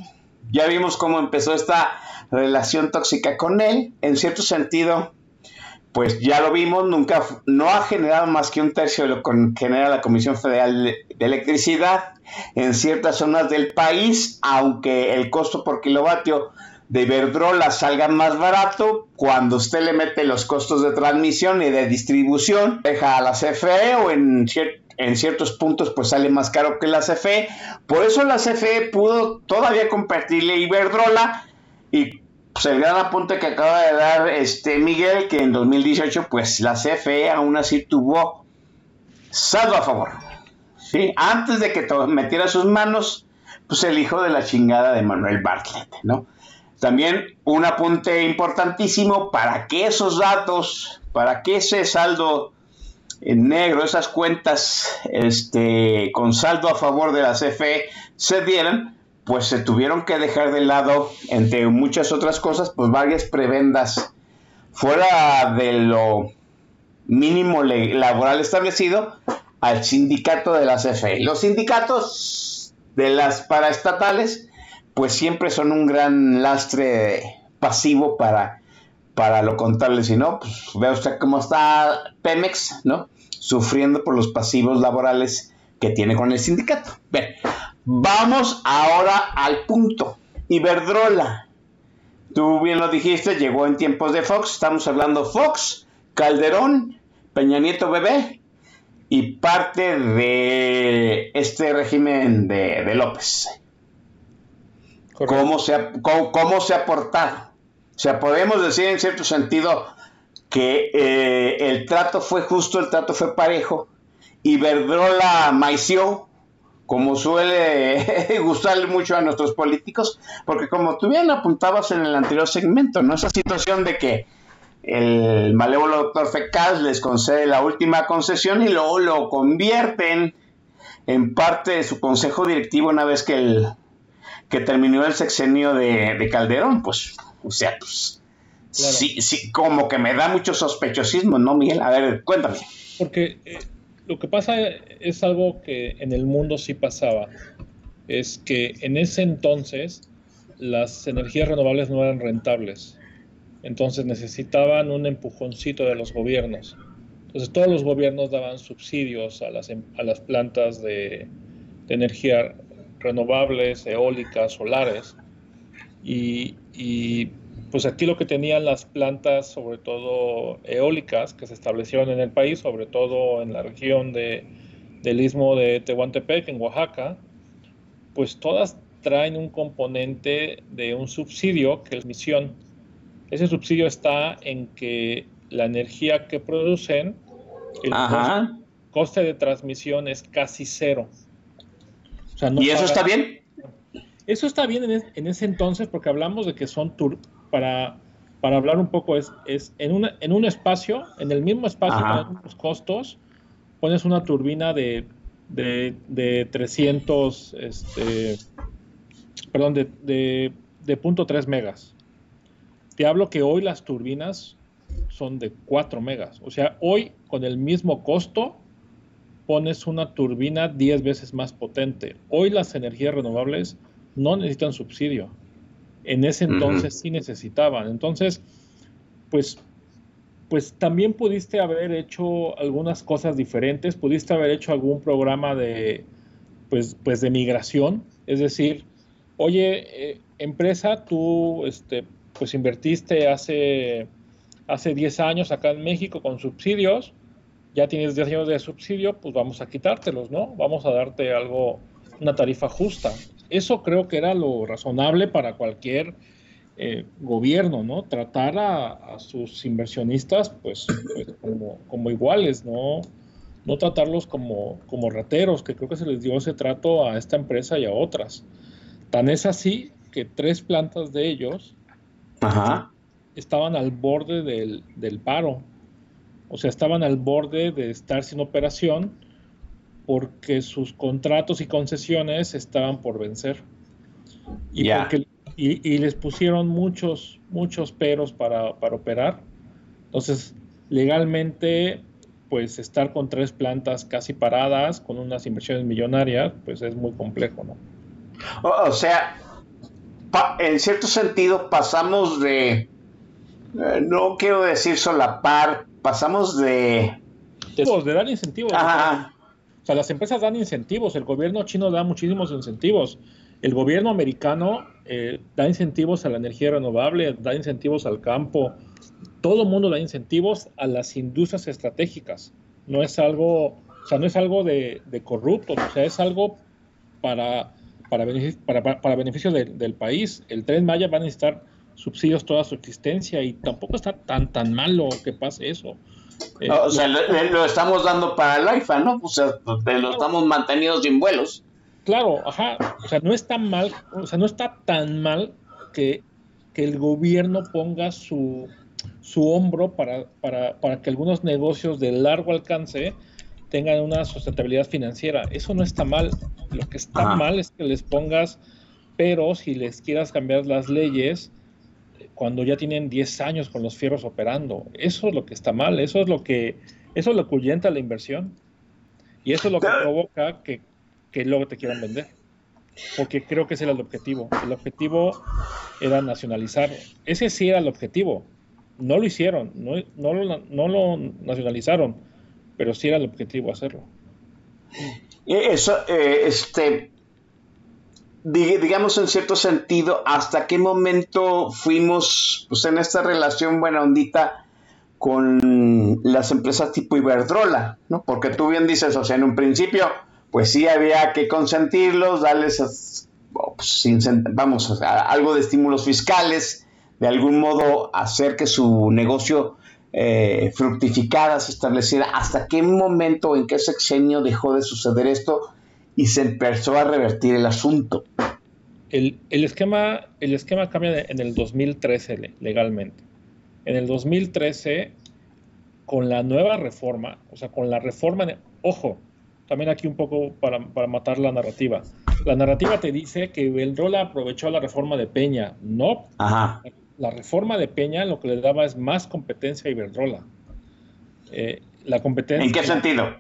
ya vimos cómo empezó esta relación tóxica con él. En cierto sentido, pues ya lo vimos, nunca, no ha generado más que un tercio de lo que genera la Comisión Federal de Electricidad en ciertas zonas del país, aunque el costo por kilovatio de Iberdrola salga más barato, cuando usted le mete los costos de transmisión y de distribución, deja a la CFE o en, ciertos puntos pues sale más caro que la CFE. Por eso la CFE pudo todavía compartirle Iberdrola y pues el gran apunte que acaba de dar este Miguel, que en 2018 pues la CFE aún así tuvo saldo a favor. ¿sí? Antes de que metiera sus manos, pues el hijo de la chingada de Manuel Bartlett, ¿no? También un apunte importantísimo para que esos datos, para que ese saldo en negro, esas cuentas este, con saldo a favor de la CFE se dieran, pues se tuvieron que dejar de lado, entre muchas otras cosas, pues varias prebendas. Fuera de lo mínimo laboral establecido al sindicato de la CFE. Los sindicatos de las paraestatales, pues siempre son un gran lastre pasivo para, para lo contable. Si no, pues vea usted cómo está Pemex, ¿no? Sufriendo por los pasivos laborales que tiene con el sindicato. Bien, vamos ahora al punto. Iberdrola. Tú bien lo dijiste, llegó en tiempos de Fox. Estamos hablando Fox, Calderón, Peña Nieto Bebé y parte de este régimen de, López. ¿Cómo se, ha, cómo, se ha portado? O sea, podemos decir en cierto sentido que eh, el trato fue justo, el trato fue parejo, y Verdrola maició como suele gustarle mucho a nuestros políticos, porque como tú bien apuntabas en el anterior segmento, ¿no? Esa situación de que el malévolo doctor Fecas les concede la última concesión y luego lo convierten en parte de su consejo directivo una vez que, el, que terminó el sexenio de, de Calderón, pues, o sea, pues, Claro. sí, sí, como que me da mucho sospechosismo, ¿no, Miguel? A ver, cuéntame. Porque eh, lo que pasa es algo que en el mundo sí pasaba. Es que en ese entonces las energías renovables no eran rentables. Entonces necesitaban un empujoncito de los gobiernos. Entonces todos los gobiernos daban subsidios a las, em- a las plantas de, de energía renovables, eólicas, solares. Y, y, pues aquí lo que tenían las plantas, sobre todo eólicas, que se establecieron en el país, sobre todo en la región de, del istmo de Tehuantepec, en Oaxaca, pues todas traen un componente de un subsidio que es misión. Ese subsidio está en que la energía que producen, el Ajá. coste de transmisión es casi cero. O sea, no ¿Y eso está bien? eso está bien en, es- en ese entonces porque hablamos de que son tur para, para hablar un poco es, es en, una, en un espacio, en el mismo espacio con los costos, pones una turbina de, de, de 300, este, perdón, de, de, de punto .3 megas. Te hablo que hoy las turbinas son de 4 megas. O sea, hoy con el mismo costo pones una turbina 10 veces más potente. Hoy las energías renovables no necesitan subsidio. En ese entonces sí necesitaban. Entonces, pues, pues también pudiste haber hecho algunas cosas diferentes. Pudiste haber hecho algún programa de, pues, pues de migración. Es decir, oye, eh, empresa, tú, este, pues invertiste hace, hace 10 años acá en México con subsidios ya tienes 10 años de subsidio, pues vamos a quitártelos, ¿no? Vamos a darte algo, una tarifa justa. Eso creo que era lo razonable para cualquier eh, gobierno, ¿no? Tratar a, a sus inversionistas, pues, pues, como, como iguales, ¿no? No tratarlos como, como rateros, que creo que se les dio ese trato a esta empresa y a otras. Tan es así que tres plantas de ellos Ajá. estaban al borde del, del paro. O sea, estaban al borde de estar sin operación porque sus contratos y concesiones estaban por vencer. Y, Ya. porque- y, y les pusieron muchos, muchos peros para, para operar. Entonces, legalmente, pues estar con tres plantas casi paradas, con unas inversiones millonarias, pues es muy complejo, ¿no? O, o sea, pa- en cierto sentido pasamos de, eh, no quiero decir solapar, pasamos de... De, de dar incentivos. Ajá. O sea, las empresas dan incentivos, el gobierno chino da muchísimos incentivos, el gobierno americano eh, da incentivos a la energía renovable, da incentivos al campo, todo el mundo da incentivos a las industrias estratégicas. No es algo, o sea, no es algo de, de corruptos, o sea, es algo para, para, beneficio, para, para- para beneficio de- del país. El tren Maya va a necesitar subsidios toda su existencia y tampoco está tan tan malo que pase eso. Eh, o sea, lo, lo estamos dando para el IFA, ¿no? O sea, te lo estamos manteniendo sin vuelos. Claro, ajá. O sea, no está mal, o sea, no está tan mal que, que el gobierno ponga su, su hombro para, para, para que algunos negocios de largo alcance tengan una sustentabilidad financiera. Eso no está mal. Lo que está Ajá. mal es que les pongas pero si les quieras cambiar las leyes eh, cuando ya tienen 10 años con los fierros operando. Eso es lo que está mal, eso es lo que eso es lo que la inversión. Y eso es lo que provoca que, que luego te quieran vender. Porque creo que ese era el objetivo. El objetivo era nacionalizar. Ese sí era el objetivo. No lo hicieron, no, no, lo, no lo nacionalizaron, pero sí era el objetivo hacerlo. Eh, Eso, eh, este, digamos en cierto sentido, ¿hasta qué momento fuimos pues, en esta relación buena ondita con las empresas tipo Iberdrola? ¿no? Porque tú bien dices, o sea, en un principio, pues sí había que consentirlos, darles, pues, vamos, algo de estímulos fiscales, de algún modo hacer que su negocio eh, fructificara, se estableciera. ¿Hasta qué momento, en qué sexenio dejó de suceder esto? Y se empezó a revertir el asunto. El, el esquema, el esquema cambia en el 2013 le- legalmente. En el 2013, con la nueva reforma, o sea, con la reforma, de- ojo, también aquí un poco para, para matar la narrativa. La narrativa te dice que Iberdrola aprovechó la reforma de Peña. No, Ajá. la reforma de Peña lo que le daba es más competencia a Iberdrola. Eh, la competencia. ¿En qué sentido?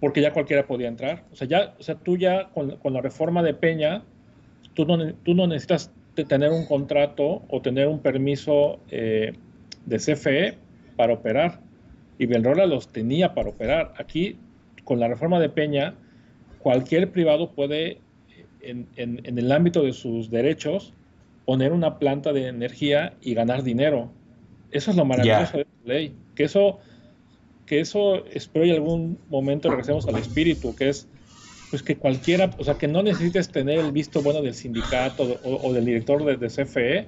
Porque ya cualquiera podía entrar. O sea, ya, o sea tú ya con, con la reforma de Peña, tú no, tú no necesitas te- tener un contrato o tener un permiso eh, de CFE para operar. Iberdrola los tenía para operar. Aquí, con la reforma de Peña, cualquier privado puede, en, en- en el ámbito de sus derechos, poner una planta de energía y ganar dinero. Eso es lo maravilloso de esta ley. Que eso, que eso espero y algún momento regresemos al espíritu, que es pues que cualquiera, o sea, que no necesites tener el visto bueno del sindicato o, o del director de, de CFE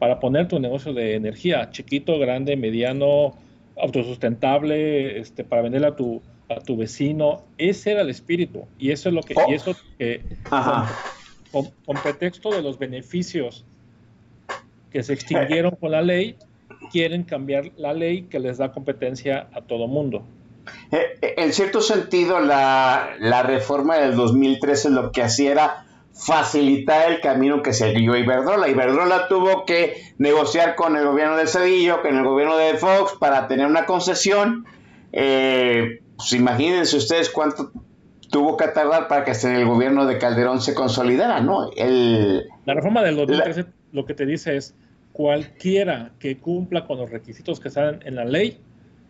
para poner tu negocio de energía, chiquito, grande, mediano, autosustentable, este, para venderle a tu, a tu vecino. Ese era el espíritu. Y eso es lo que, Oh. y eso que Ajá. con, con pretexto de los beneficios que se extinguieron con la ley, quieren cambiar la ley que les da competencia a todo mundo. Eh, eh, En cierto sentido, la, la reforma del 2013 lo que hacía era facilitar el camino que siguió Iberdrola. Iberdrola tuvo que negociar con el gobierno de Cedillo, con el gobierno de Fox para tener una concesión. Eh, pues imagínense ustedes cuánto tuvo que tardar para que el gobierno de Calderón se consolidara, ¿no? El, La reforma del 2013 lo que te dice es cualquiera que cumpla con los requisitos que están en la ley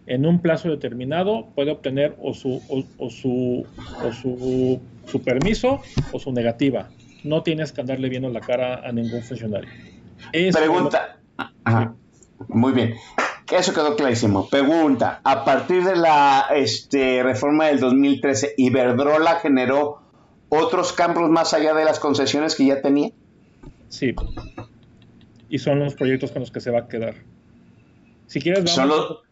en un plazo determinado puede obtener o su o, o su o su, su permiso o su negativa. No tienes que andarle viendo la cara a ningún funcionario. Eso es lo- Pregunta. Ajá. Muy bien. Eso quedó clarísimo. Pregunta. A partir de la este, reforma del 2013, ¿Iberdrola generó otros campos más allá de las concesiones que ya tenía? Sí. Y son los proyectos con los que se va a quedar. Si quieres, vamos, Solo-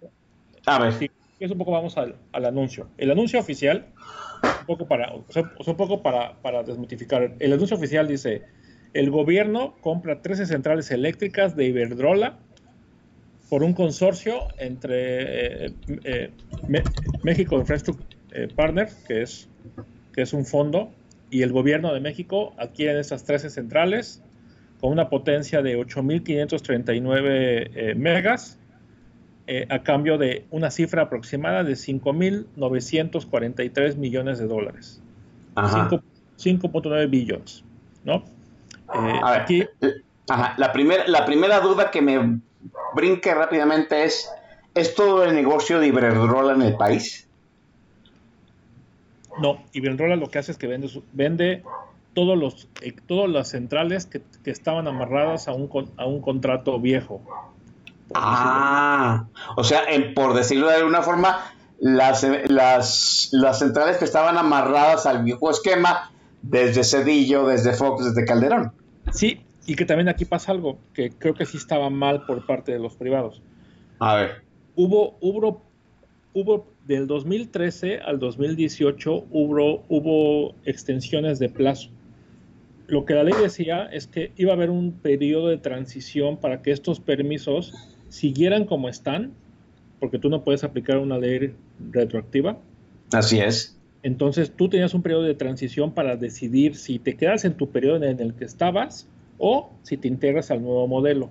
A ver. si quieres un poco vamos al, al anuncio. El anuncio oficial, un poco para, o sea, un poco para, para desmitificar. El anuncio oficial dice, el gobierno compra 13 centrales eléctricas de Iberdrola por un consorcio entre eh, eh, México Infrastructure eh, Partners, que es, que es un fondo, y el gobierno de México adquieren esas 13 centrales con una potencia de 8.539 eh, megas eh, a cambio de una cifra aproximada de 5.943 millones de dólares. Ajá. 5 5.9 billones, ¿no? Eh, A ver. aquí, Ajá. La, primera la primera duda que me brinque rápidamente es, ¿es todo el negocio de Iberdrola en el país? no, Iberdrola lo que hace es que vende, vende todos los, eh, todas las centrales que, que estaban amarradas a un, con- a un contrato viejo. Ah, o sea, en- por decirlo de alguna forma, las, las, las centrales que estaban amarradas al viejo esquema, desde Cedillo, desde Fox, desde Calderón. Sí, y que también aquí pasa algo que creo que sí estaba mal por parte de los privados. A ver. hubo, hubo, hubo del 2013 al 2018 hubo, hubo extensiones de plazo. Lo que la ley decía es que iba a haber un periodo de transición para que estos permisos siguieran como están, porque tú no puedes aplicar una ley retroactiva. Así es. Entonces tú tenías un periodo de transición para decidir si te quedas en tu periodo en el que estabas o si te integras al nuevo modelo.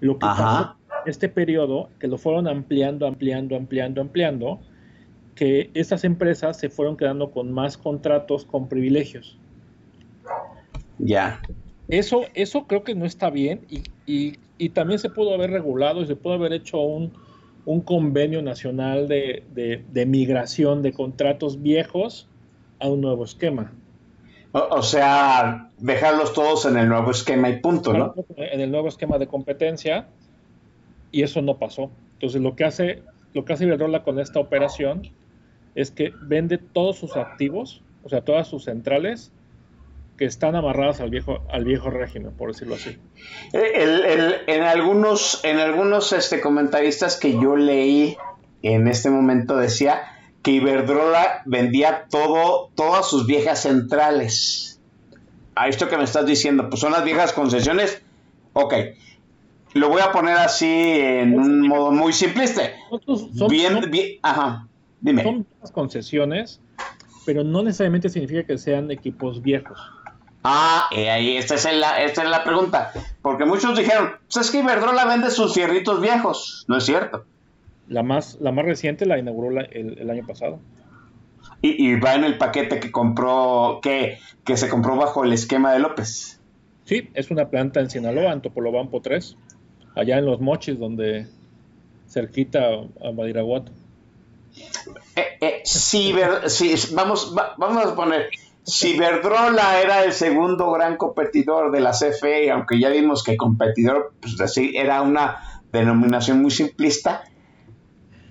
Lo que Ajá. pasó este periodo, que lo fueron ampliando, ampliando, ampliando, ampliando, que estas empresas se fueron quedando con más contratos con privilegios. Ya. Eso, eso creo que no está bien y, y- y también se pudo haber regulado y se pudo haber hecho un, un convenio nacional de, de- de migración de contratos viejos a un nuevo esquema. O, o sea, dejarlos todos en el nuevo esquema y punto, ¿no? En el nuevo esquema de competencia y eso no pasó. Entonces lo que hace, lo que hace Iberdrola con esta operación es que vende todos sus activos, o sea, todas sus centrales que están amarradas al viejo, al viejo régimen, por decirlo así. El- el- en algunos, en algunos este, comentaristas que yo leí en este momento decía que Iberdrola vendía todo, todas sus viejas centrales. A esto que me estás diciendo, pues son las viejas concesiones. Ok, lo voy a poner así en un modo muy simplista. Son- Bien, bien, ajá, dime. son las concesiones, pero no necesariamente significa que sean equipos viejos. Ah, eh, ahí, esta es, la, esta es la pregunta. Porque muchos dijeron, pues es que Iberdrola vende sus fierritos viejos. No es cierto. La más, la más reciente la inauguró la- el, el año pasado. Y, y va en el paquete que compró, que, que se compró bajo el esquema de López. Sí, es una planta en Sinaloa, en Topolobampo 3, allá en Los Mochis, donde cerquita a Badiraguato. Eh, eh, si Ver- si- vamos, va- vamos a poner, si Iberdrola era el segundo gran competidor de la CFE, aunque ya vimos que competidor, pues era una denominación muy simplista,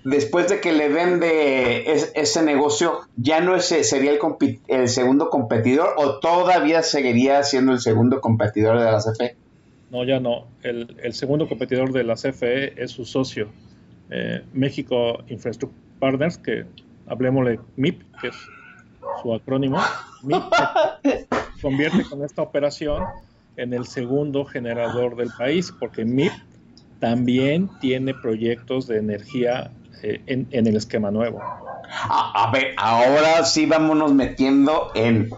después de que le vende es- ese negocio, ¿ya no sería el, segundo competidor o todavía seguiría siendo el segundo competidor de la CFE? No, ya no. El, segundo competidor de la CFE es su socio, eh, México Infrastructure Partners, que hablemosle MIP, que es su acrónimo. MIP convierte con esta operación en el segundo generador del país, porque MIP también tiene proyectos de energía eh, en, en el esquema nuevo. A, a ver, ahora sí vámonos metiendo en,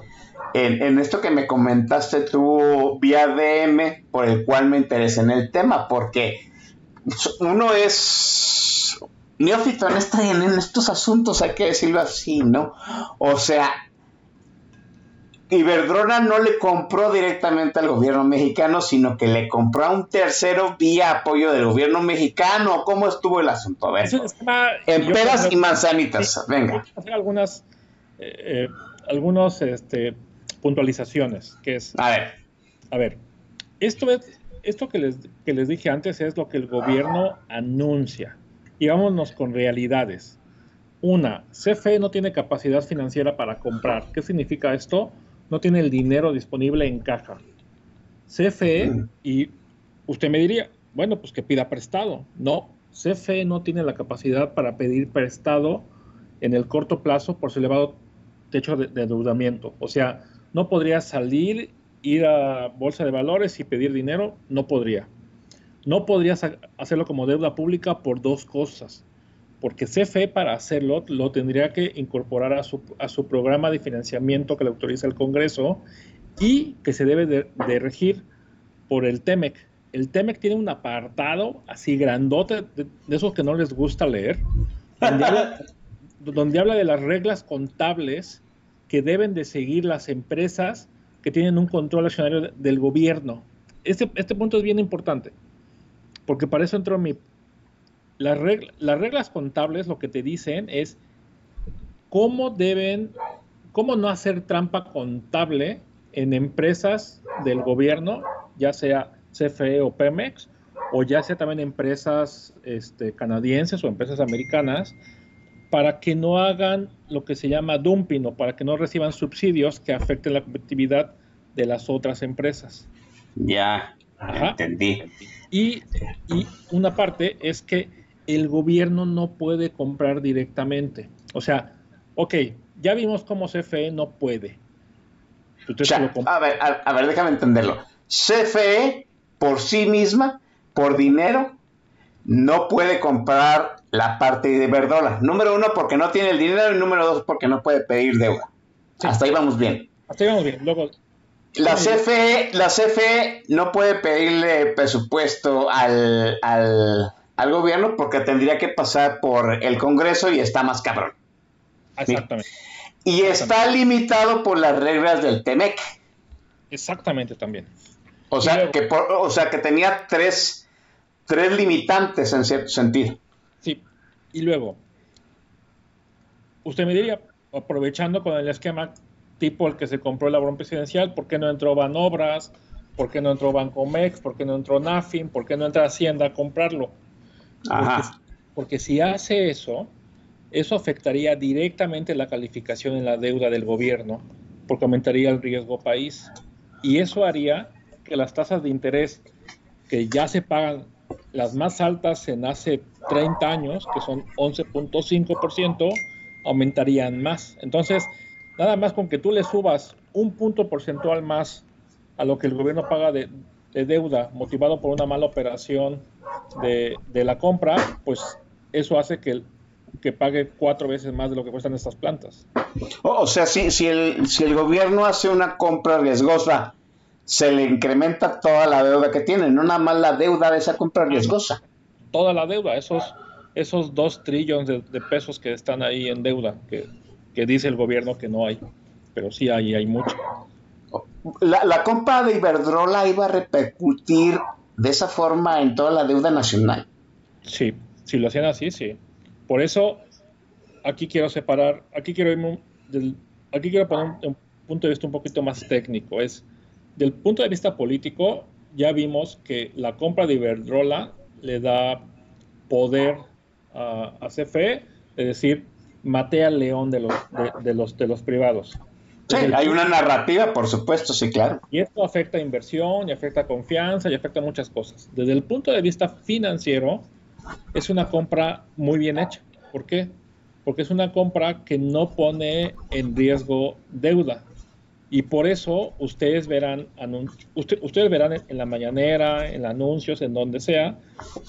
en, en esto que me comentaste tú vía DM, por el cual me interesé en el tema, porque uno es neófito en, en estos asuntos, hay que decirlo así, ¿no? O sea, Iberdrola no le compró directamente al gobierno mexicano, sino que le compró a un tercero vía apoyo del gobierno mexicano. ¿Cómo estuvo el asunto? A ver, en peras creo- y manzanitas, venga. hacer algunas eh, eh, algunos, este, puntualizaciones, que es, A ver. a ver, esto es esto que les, que les dije antes es lo que el gobierno anuncia. Y vámonos con realidades. Una, CFE no tiene capacidad financiera para comprar. ¿Qué significa esto? No tiene el dinero disponible en caja. CFE, y usted me diría, bueno, pues que pida prestado. No, CFE no tiene la capacidad para pedir prestado en el corto plazo por su elevado techo de endeudamiento. O sea, no podría salir, ir a bolsa de valores y pedir dinero, no podría. No podría sa- hacerlo como deuda pública por dos cosas. Porque CFE para hacerlo lo tendría que incorporar a su, programa de financiamiento que le autoriza el Congreso y que se debe de, regir por el TEMEC. El TEMEC tiene un apartado así grandote de, esos que no les gusta leer, donde habla, de las reglas contables que deben de seguir las empresas que tienen un control accionario de- del gobierno. Este, este punto es bien importante, porque para eso entró mi... Las, regla- las reglas contables lo que te dicen es cómo deben, cómo no hacer trampa contable en empresas del gobierno, ya sea CFE o Pemex, o ya sea también empresas este, canadienses o empresas americanas, para que no hagan lo que se llama dumping o para que no reciban subsidios que afecten la competitividad de las otras empresas. Ya, Ajá. entendí. Y, y una parte es que el gobierno no puede comprar directamente. O sea, ok, ya vimos cómo CFE no puede. O sea, a ver, a, a ver, déjame entenderlo. CFE por sí misma, por dinero, no puede comprar la parte de Iberdrola. Número uno, porque no tiene el dinero, y número dos, porque no puede pedir deuda. Sí. Hasta ahí vamos bien. hasta ahí vamos bien. Luego, La. CFE, la CFE no puede pedirle presupuesto al, al, al gobierno porque tendría que pasar por el Congreso y está más cabrón. exactamente. Y está limitado por las reglas del TEMEC. Exactamente también. O sea, luego- que por- o sea, que tenía tres, tres limitantes en cierto sentido. Sí. Y luego, usted me diría, aprovechando con el esquema tipo el que se compró el labrón presidencial, ¿por qué no entró Banobras? ¿Por qué no entró Bancomex? ¿Por qué no entró Nafin? ¿Por qué no entra Hacienda a comprarlo? Ajá. Porque, porque si hace eso, eso afectaría directamente la calificación en la deuda del gobierno, porque aumentaría el riesgo país. Y eso haría que las tasas de interés que ya se pagan las más altas en hace 30 años, que son 11.5%, aumentarían más. Entonces, nada más con que tú le subas un punto porcentual más a lo que el gobierno paga de, de deuda, motivado por una mala operación de, de la compra, pues eso hace que, que pague cuatro veces más de lo que cuestan estas plantas. O, o sea, si, si, el, si el gobierno hace una compra riesgosa, se le incrementa toda la deuda que tiene, no nada más la deuda de esa compra riesgosa. Toda la deuda, esos, esos dos trillones de, de pesos que están ahí en deuda, que, que dice el gobierno que no hay, pero sí hay, hay mucho. La, la compra de Iberdrola iba a repercutir de esa forma en toda la deuda nacional. Sí, si lo hacían así, sí. Por eso, aquí quiero separar, aquí quiero irme del- aquí quiero poner un, un punto de vista un poquito más técnico. Es, del punto de vista político, ya vimos que la compra de Iberdrola le da poder a, a CFE, es decir, maté al león de los, de, de los, de los privados. Sí, hay una narrativa, por supuesto, sí, claro. y esto afecta inversión, y afecta confianza, y afecta muchas cosas. Desde el punto de vista financiero, es una compra muy bien hecha. ¿Por qué? Porque es una compra que no pone en riesgo deuda. Y por eso ustedes verán, usted- ustedes verán en, la mañanera, en anuncios, en donde sea,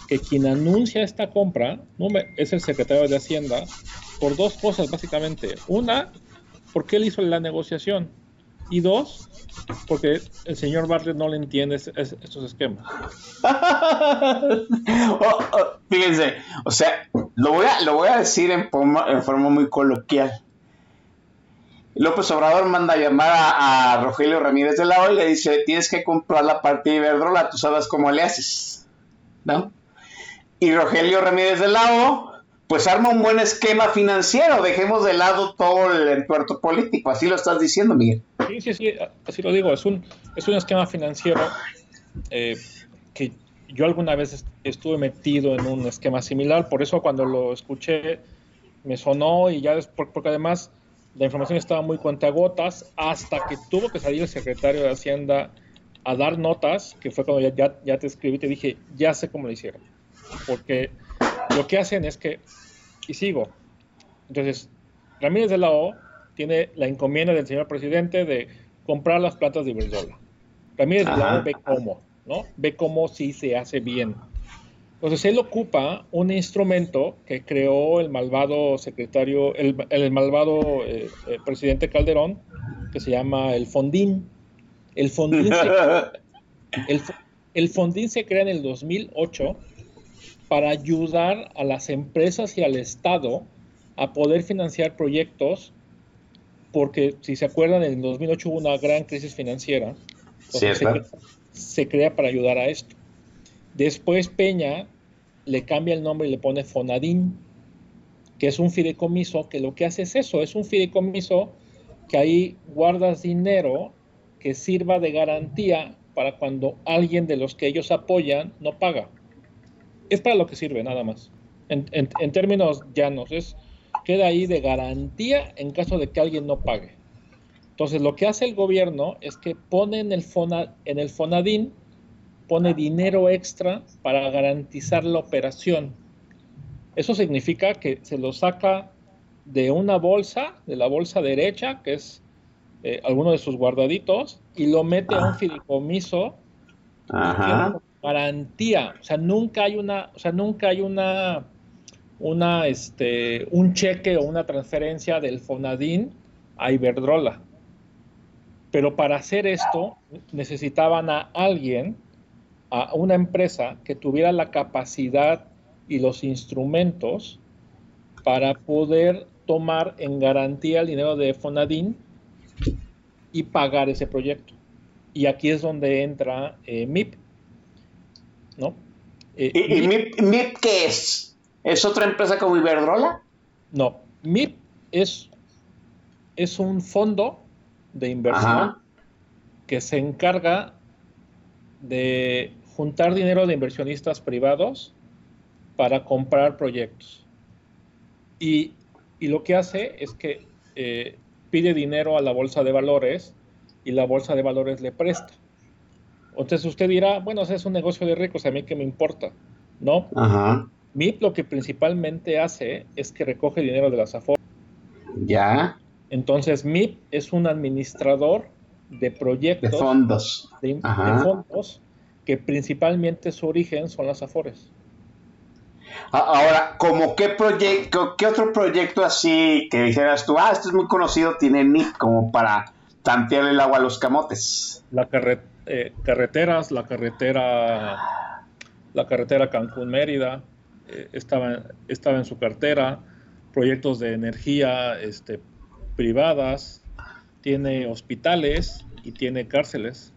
que quien anuncia esta compra no es el secretario de Hacienda por dos cosas básicamente. Una, porque él hizo la negociación. Y dos, porque el señor Bartlett no le entiende es- es- estos esquemas. Oh, oh, fíjense, o sea, lo voy a, lo voy a decir en forma, en forma muy coloquial. López Obrador manda a llamar a, Rogelio Ramírez de la y le dice, tienes que comprar la parte de Iberdrola, tú sabes cómo le haces, ¿no? Y Rogelio Ramírez de la pues arma un buen esquema financiero, dejemos de lado todo el entuerto político, así lo estás diciendo, Miguel. Sí, sí, sí, así lo digo. Es un, es un esquema financiero eh, que yo alguna vez est- estuve metido en un esquema similar. Por eso cuando lo escuché me sonó y ya porque además la información estaba muy cuentagotas hasta que tuvo que salir el secretario de Hacienda a dar notas, que fue cuando ya, ya, ya te escribí, te dije, ya sé cómo lo hicieron. Porque lo que hacen es que, y sigo, entonces, Ramírez de la O tiene la encomienda del señor presidente de comprar las plantas de Iberdrola. Ramírez de la Ajá. O ve cómo, ¿no? Ve cómo sí se hace bien. Entonces él ocupa un instrumento que creó el malvado secretario, el, el malvado eh, eh, presidente Calderón, que se llama el Fondín. El Fondín se el, el Fondín se crea en el 2008 para ayudar a las empresas y al Estado a poder financiar proyectos, porque si se acuerdan, en el 2008 hubo una gran crisis financiera. Sí, se, verdad. cre- se crea para ayudar a esto. Después Peña le cambia el nombre y le pone Fonadín, que es un fideicomiso que lo que hace es eso, es un fideicomiso que ahí guardas dinero que sirva de garantía para cuando alguien de los que ellos apoyan no paga. Es para lo que sirve, nada más. En, en- en términos llanos, es, queda ahí de garantía en caso de que alguien no pague. Entonces, lo que hace el gobierno es que pone en el, Fona, en el Fonadín, pone dinero extra para garantizar la operación. Eso significa que se lo saca de una bolsa, de la bolsa derecha, que es eh, alguno de sus guardaditos, y lo mete a un fideicomiso que tiene Ajá. Garantía. O sea, nunca hay una, o sea, nunca hay una, una, este, un cheque o una transferencia del Fonadín a Iberdrola. Pero para hacer esto necesitaban a alguien, a una empresa que tuviera la capacidad y los instrumentos para poder tomar en garantía el dinero de Fonadín y pagar ese proyecto. Y aquí es donde entra eh, MIP. Eh, ¿Y, MIP- MIP, MIP qué es? ¿Es otra empresa como Iberdrola? No, MIP es, es un fondo de inversión Ajá. que se encarga de juntar dinero de inversionistas privados para comprar proyectos. Y, y lo que hace es que eh, pide dinero a la bolsa de valores y la bolsa de valores le presta. Entonces usted dirá, bueno, ese es un negocio de ricos, a mí qué me importa. No, Ajá. MIP lo que principalmente hace es que recoge dinero de las AFOR Ya, Entonces, MIP es un administrador de de proyectos fondos. de, de fondos que principalmente su origen son las Afores. Ahora, ¿como qué proyecto, qué otro proyecto así que dijeras tú, ah, esto es muy conocido, tiene NIP como para tantear el agua a los camotes? La carre- eh, carreteras, la carretera, la carretera Cancún-Mérida, eh, estaba, estaba en su cartera, proyectos de energía este, privadas, tiene hospitales y tiene cárceles.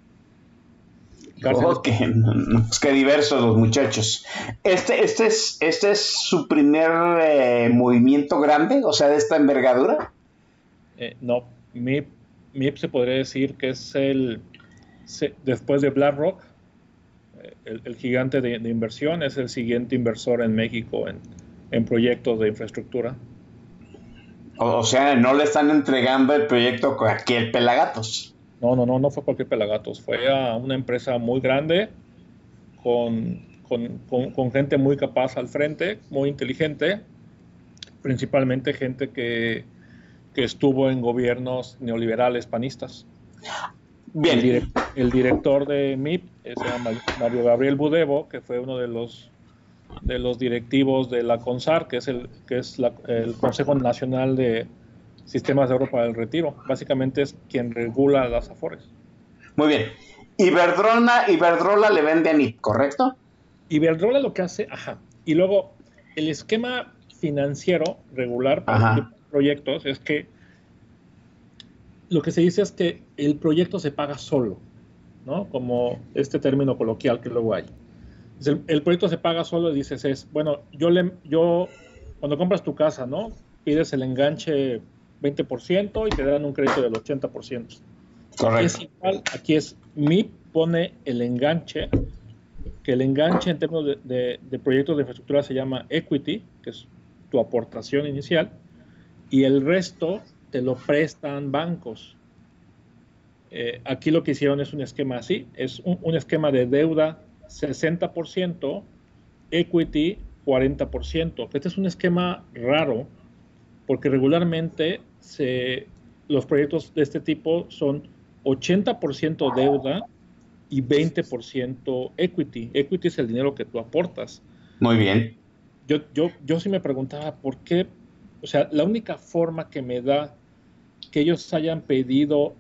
Cárceles pues qué diversos los muchachos. Este, este es, este es su primer eh, movimiento grande, o sea, de esta envergadura. No, MIP, MIP se podría decir que es el, se- después de BlackRock, eh, el, el gigante de, de inversión, es el siguiente inversor en México en, en proyectos de infraestructura. O, o sea, no le están entregando el proyecto a aquel Pelagatos. No, no, no, no fue cualquier pelagatos, fue a una empresa muy grande con, con- con- con gente muy capaz al frente, muy inteligente, principalmente gente que, que estuvo en gobiernos neoliberales panistas. El, Bien, el director de MIP eh, se llama Mario Gabriel Budevo, que fue uno de los de los directivos de la CONSAR, que es el que es la- el Consejo Nacional de Sistemas de Europa del Retiro. Básicamente es quien regula las afores. muy bien. Iberdrola, Iberdrola le vende a NIP, ¿correcto? Iberdrola lo que hace, ajá. Y luego el esquema financiero regular para este proyectos es que lo que se dice es que el proyecto se paga solo, ¿no? Como este término coloquial que luego hay. Es El, el proyecto se paga solo y dices es, bueno, yo le, yo, cuando compras tu casa, ¿no? Pides el enganche 20% y te dan un crédito del 80%. Es Correcto. igual, aquí es MIP pone el enganche, que el enganche en términos de, de- de proyectos de infraestructura se llama equity, que es tu aportación inicial, y el resto te lo prestan bancos. Eh, aquí lo que hicieron es un esquema así, es un, un esquema de deuda 60%, equity 40%. Este es un esquema raro porque regularmente se, los proyectos de este tipo son 80% deuda y 20% equity. Equity es el dinero que tú aportas. Muy bien. Yo, yo, yo sí me preguntaba por qué, o sea, la única forma que me da que ellos hayan pedido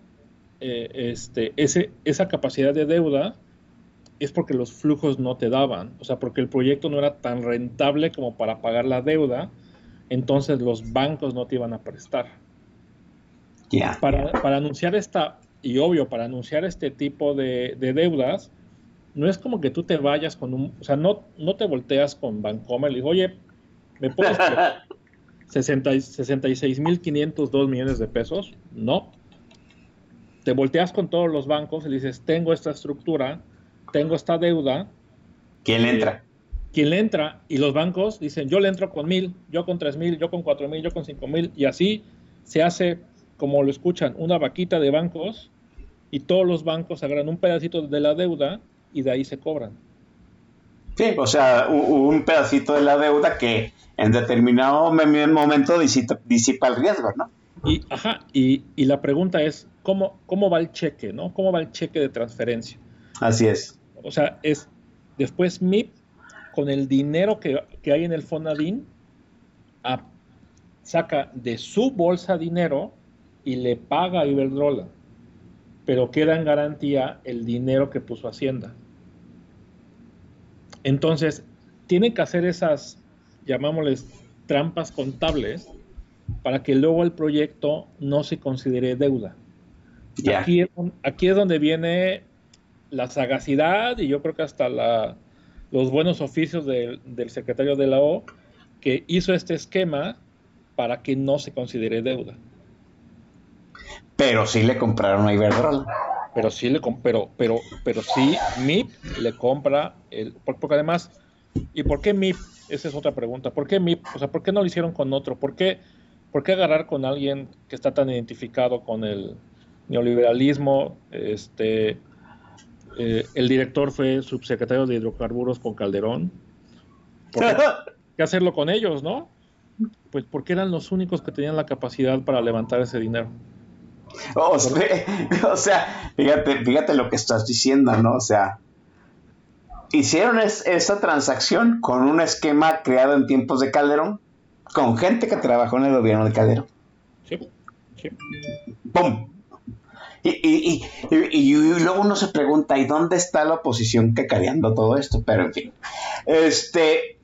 eh, este, ese, esa capacidad de deuda es porque los flujos no te daban, o sea, porque el proyecto no era tan rentable como para pagar la deuda, entonces los bancos no te iban a prestar. Para, para anunciar esta, y obvio, para anunciar este tipo de, de deudas, no es como que tú te vayas con un, o sea, no, no te volteas con Bancomer y dices, oye, ¿me puedes prestar 60 y- 66.502 millones de pesos? No. Te volteas con todos los bancos y dices, tengo esta estructura, tengo esta deuda, ¿Quién le entra? quien le entra y los bancos dicen yo le entro con mil, yo con tres mil, yo con cuatro mil, yo con cinco mil y así se hace como lo escuchan una vaquita de bancos y todos los bancos agarran un pedacito de la deuda y de ahí se cobran. Sí, o sea, un pedacito de la deuda que en determinado me- momento disipa, disipa el riesgo, ¿no? Y, ajá, y, y la pregunta es, ¿cómo, ¿cómo va el cheque? ¿no? ¿Cómo va el cheque de transferencia? Así es. O sea, es después MIP con el dinero que, que hay en el Fonadín, a- saca de su bolsa dinero y le paga a Iberdrola, pero queda en garantía el dinero que puso Hacienda. Entonces, tiene que hacer esas, llamámosles, trampas contables para que luego el proyecto no se considere deuda. Aquí, es un- aquí es donde viene la sagacidad y yo creo que hasta la- los buenos oficios del- del secretario de la O que hizo este esquema para que no se considere deuda. Pero sí le compraron a Iberdrola. Pero sí le pero, pero, pero sí MIP le compra el por- porque además ¿y por qué MIP? Esa es otra pregunta. ¿Por qué MIP? O sea, ¿por qué no lo hicieron con otro? ¿Por qué, por qué agarrar con alguien que está tan identificado con el neoliberalismo? Este eh, el director fue subsecretario de hidrocarburos con Calderón. ¿Por qué, qué hacerlo con ellos, no? Pues porque eran los únicos que tenían la capacidad para levantar ese dinero. O sea, o sea, fíjate, fíjate lo que estás diciendo, ¿no? O sea, hicieron es- esa transacción con un esquema creado en tiempos de Calderón, con gente que trabajó en el gobierno de Calderón. Sí, sí. ¡Pum! Y, y, y, y- luego uno se pregunta, ¿y dónde está la oposición cacareando todo esto? Pero en fin. Este,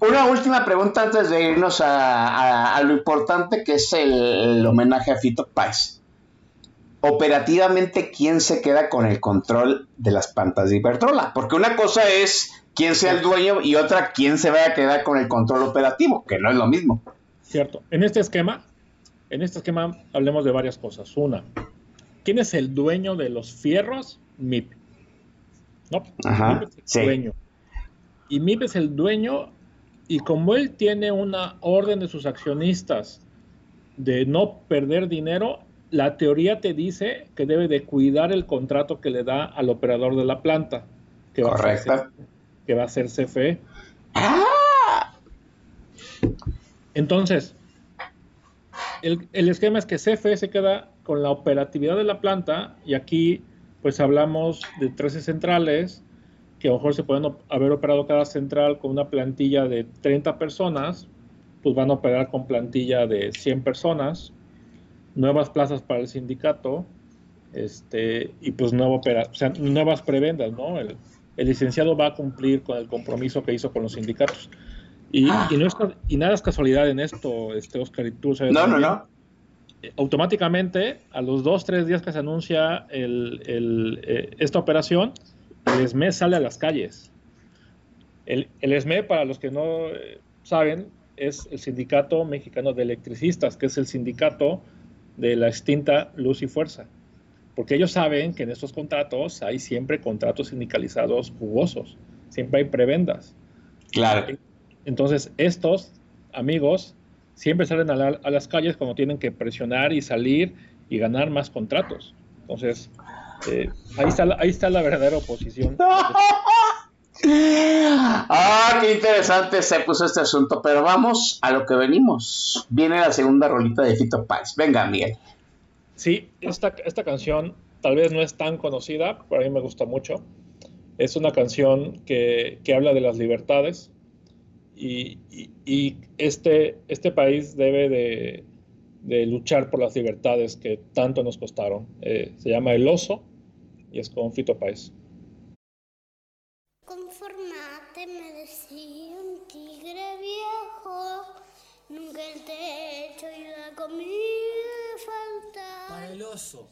una última pregunta antes de irnos a, a- lo importante que es el, homenaje a Fito Páez. Operativamente, ¿quién se queda con el control de las plantas de Iberdrola? Porque una cosa es quién sea el dueño y otra quién se vaya a quedar con el control operativo, que no es lo mismo. Cierto. En este esquema, en este esquema hablemos de varias cosas. Una, ¿quién es el dueño de los fierros? MIP. ¿No? Ajá, MIP es el sí. dueño. Y MIP es el dueño y como él tiene una orden de sus accionistas de no perder dinero, la teoría te dice que debe de cuidar el contrato que le da al operador de la planta, que va, a ser, Correcto. que va a ser CFE. ¡Ah! Entonces, el, el esquema es que CFE se queda con la operatividad de la planta y aquí pues hablamos de 13 centrales que a lo mejor se pueden op- haber operado cada central con una plantilla de 30 personas, pues van a operar con plantilla de 100 personas, nuevas plazas para el sindicato, este, y pues nueva opera, o sea, nuevas prebendas, ¿no? El, el licenciado va a cumplir con el compromiso que hizo con los sindicatos. Y, y no es y nada es casualidad en esto, este Oscar, y tú sabes No, no, no. Automáticamente, a los dos, tres días que se anuncia el- el, eh, esta operación, el ESME sale a las calles. El, el ESME, para los que no eh, saben, es el Sindicato Mexicano de Electricistas, que es el sindicato de la extinta Luz y Fuerza. Porque ellos saben que en estos contratos hay siempre contratos sindicalizados jugosos, siempre hay prebendas. Claro. Entonces, estos amigos siempre salen a, la- a las calles cuando tienen que presionar y salir y ganar más contratos. Entonces, eh, ahí, está la, ahí está la verdadera oposición. Ah, qué interesante se puso este asunto, pero vamos a lo que venimos. Viene la segunda rolita de Fito Páez. Venga, Miguel. Sí, esta, esta canción tal vez no es tan conocida, pero a mí me gusta mucho. Es una canción que, que habla de las libertades y, y- y este, este país debe de, de luchar por las libertades que tanto nos costaron. Eh, se llama El Oso y es con Fito Páez. Conformate, me decía un tigre viejo. Nunca el techo y la comida falta. Para el oso.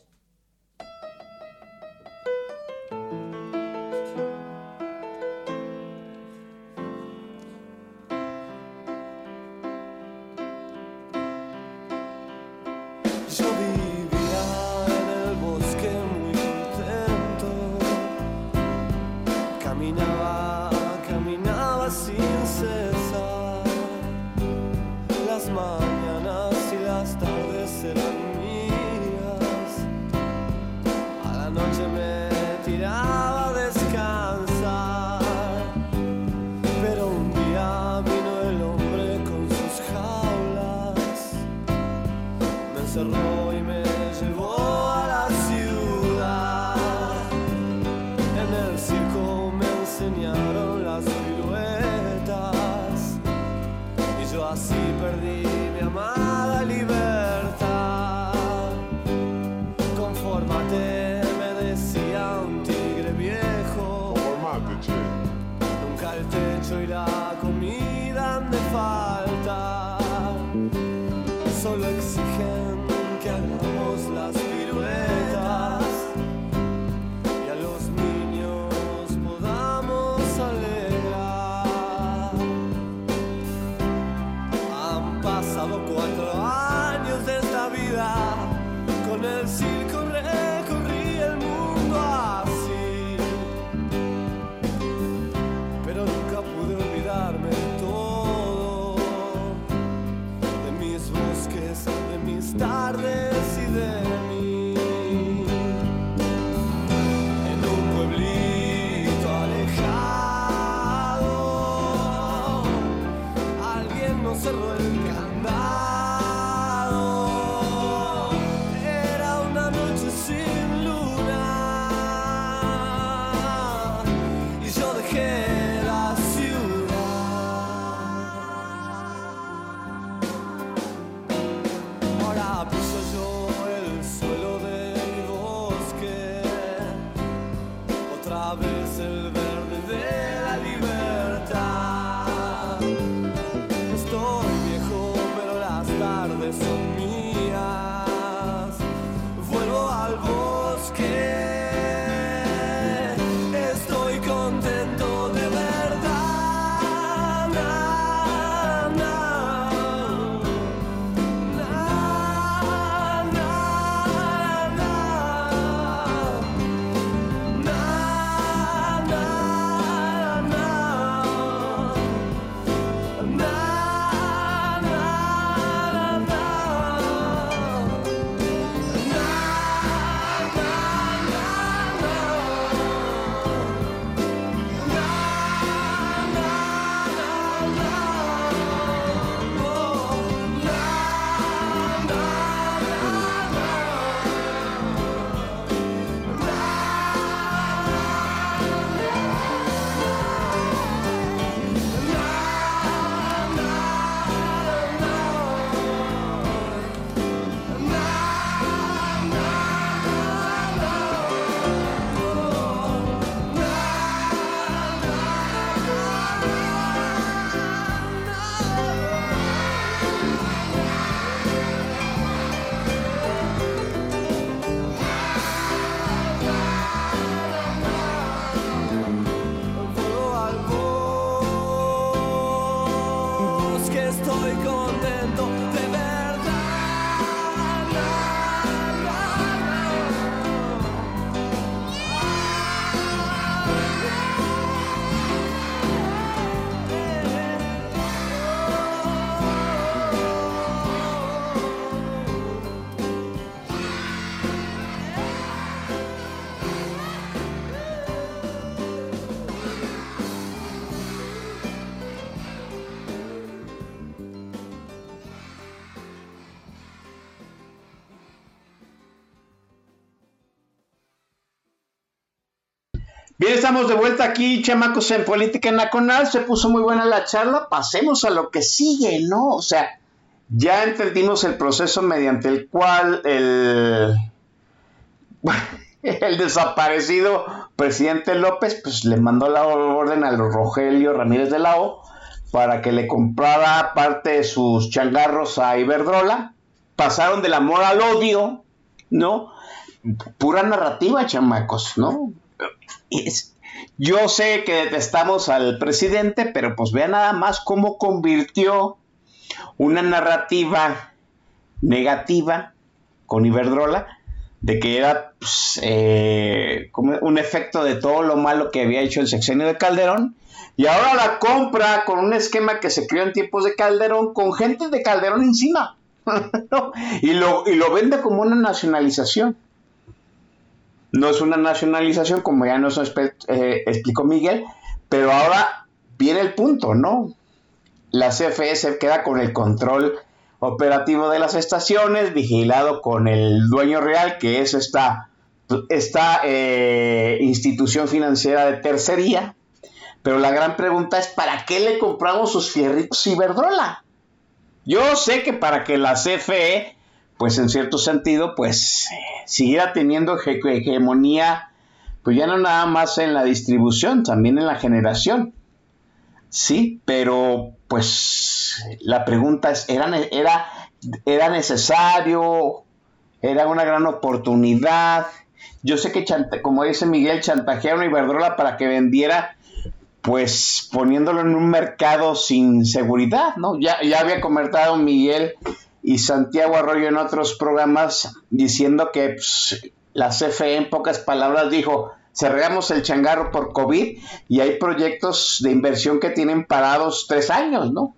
Estamos de vuelta aquí, chamacos, en Política Nacional. Se puso muy buena la charla. Pasemos a lo que sigue, ¿no? O sea, ya entendimos el proceso mediante el cual el, el desaparecido presidente López pues le mandó la orden a Rogelio Ramírez de la O para que le comprara parte de sus changarros a Iberdrola. Pasaron del amor al odio, ¿no? Pura narrativa, chamacos, ¿no? Es- yo sé que detestamos al presidente, pero pues vean nada más cómo convirtió una narrativa negativa con Iberdrola de que era pues, eh, un efecto de todo lo malo que había hecho el sexenio de Calderón y ahora la compra con un esquema que se creó en tiempos de Calderón con gente de Calderón encima y, lo, y lo vende como una nacionalización no es una nacionalización como ya nos eh, explicó Miguel pero ahora viene el punto ¿no? la CFE se queda con el control operativo de las estaciones, vigilado con el dueño real, que es esta, esta eh, institución financiera de tercería. Pero la gran pregunta es, ¿para qué le compramos sus fierritos Iberdrola? Yo sé que para que la CFE, pues en cierto sentido, pues siguiera teniendo hege- hegemonía, pues ya no nada más en la distribución, también en la generación. Sí, pero pues la pregunta es, ¿era, era, era necesario? ¿Era una gran oportunidad? Yo sé que, como dice Miguel, chantajearon a Iberdrola para que vendiera, pues poniéndolo en un mercado sin seguridad, ¿no? Ya, ya había comentado Miguel y Santiago Arroyo en otros programas diciendo que pues, la CFE en pocas palabras dijo, cerramos el changarro por COVID y hay proyectos de inversión que tienen parados tres años, ¿no?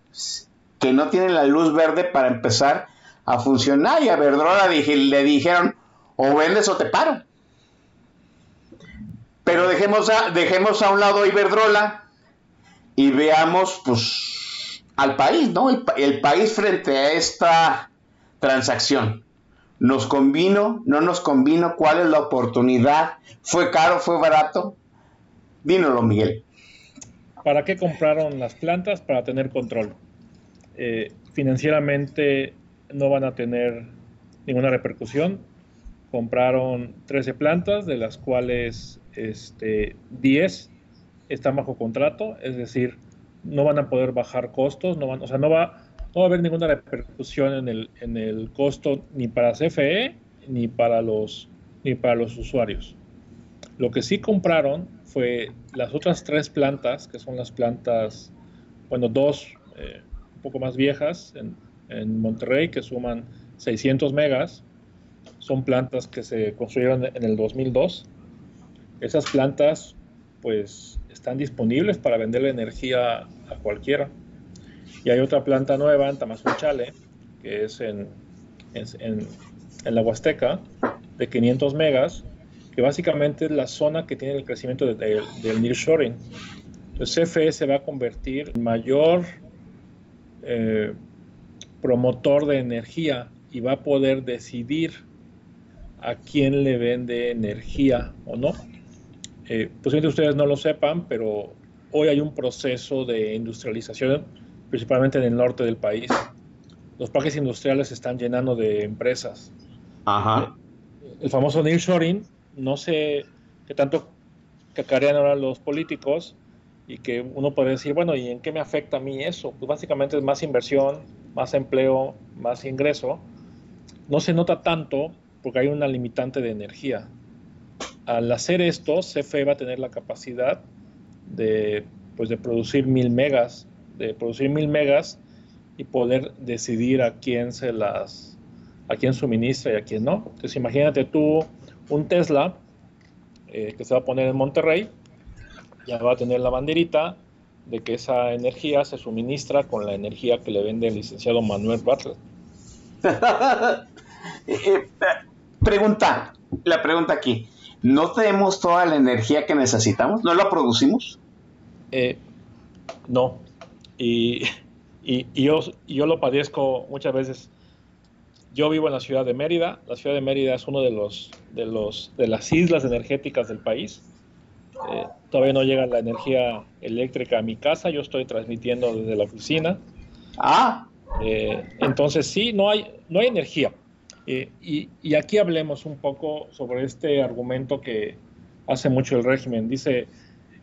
Que no tienen la luz verde para empezar a funcionar y a Verdrola le dijeron, o vendes o te paro. Pero dejemos a, dejemos a un lado Iberdrola y veamos pues al país, ¿no? El, pa- el país frente a esta transacción. ¿Nos convino? ¿No nos convino? ¿Cuál es la oportunidad? ¿Fue caro? ¿Fue barato? Dínoslo, Miguel. ¿Para qué compraron las plantas? Para tener control. Eh, financieramente no van a tener ninguna repercusión. Compraron 13 plantas, de las cuales este, 10 están bajo contrato, es decir, no van a poder bajar costos, no van, o sea, no va, no va a haber ninguna repercusión en el, en el costo ni para CFE ni para los, ni para los usuarios. Lo que sí compraron fue las otras tres plantas, que son las plantas, bueno, dos eh, un poco más viejas en, en Monterrey, que suman 600 megas. Son plantas que se construyeron en el 2002. Esas plantas, pues, están disponibles para venderle energía a cualquiera. Y hay otra planta nueva en Tamazunchale, que es en, en, en la Huasteca, de 500 megas, que básicamente es la zona que tiene el crecimiento de- de- del nearshoring. Entonces CFE se va a convertir en mayor eh, promotor de energía y va a poder decidir a quién le vende energía o no. Eh, posiblemente ustedes no lo sepan, pero hoy hay un proceso de industrialización, principalmente en el norte del país. Los parques industriales se están llenando de empresas Ajá. el famoso nearshoring, no sé qué tanto cacarean ahora los políticos y que uno puede decir, bueno, ¿y en qué me afecta a mí eso? Pues básicamente es más inversión, más empleo, más ingreso. No se nota tanto porque hay una limitante de energía. Al hacer esto, CFE va a tener la capacidad de, pues, de producir mil megas, de producir mil megas y poder decidir a quién se las, a quién suministra y a quién no. Entonces imagínate tú un Tesla eh, que se va a poner en Monterrey, ya va a tener la banderita de que esa energía se suministra con la energía que le vende el licenciado Manuel Bartlett. Eh, pregunta, la pregunta aquí. ¿No tenemos toda la energía que necesitamos? ¿No la producimos? Eh, no. Y, y- y yo, lo padezco muchas veces. Yo vivo en la ciudad de Mérida. La ciudad de Mérida es uno de los de los de las islas energéticas del país. Eh, todavía no llega la energía eléctrica a mi casa, yo estoy transmitiendo desde la oficina. Ah, Eh, entonces sí, no hay, no hay energía. Eh, y, aquí hablemos un poco sobre este argumento que hace mucho el régimen. Dice,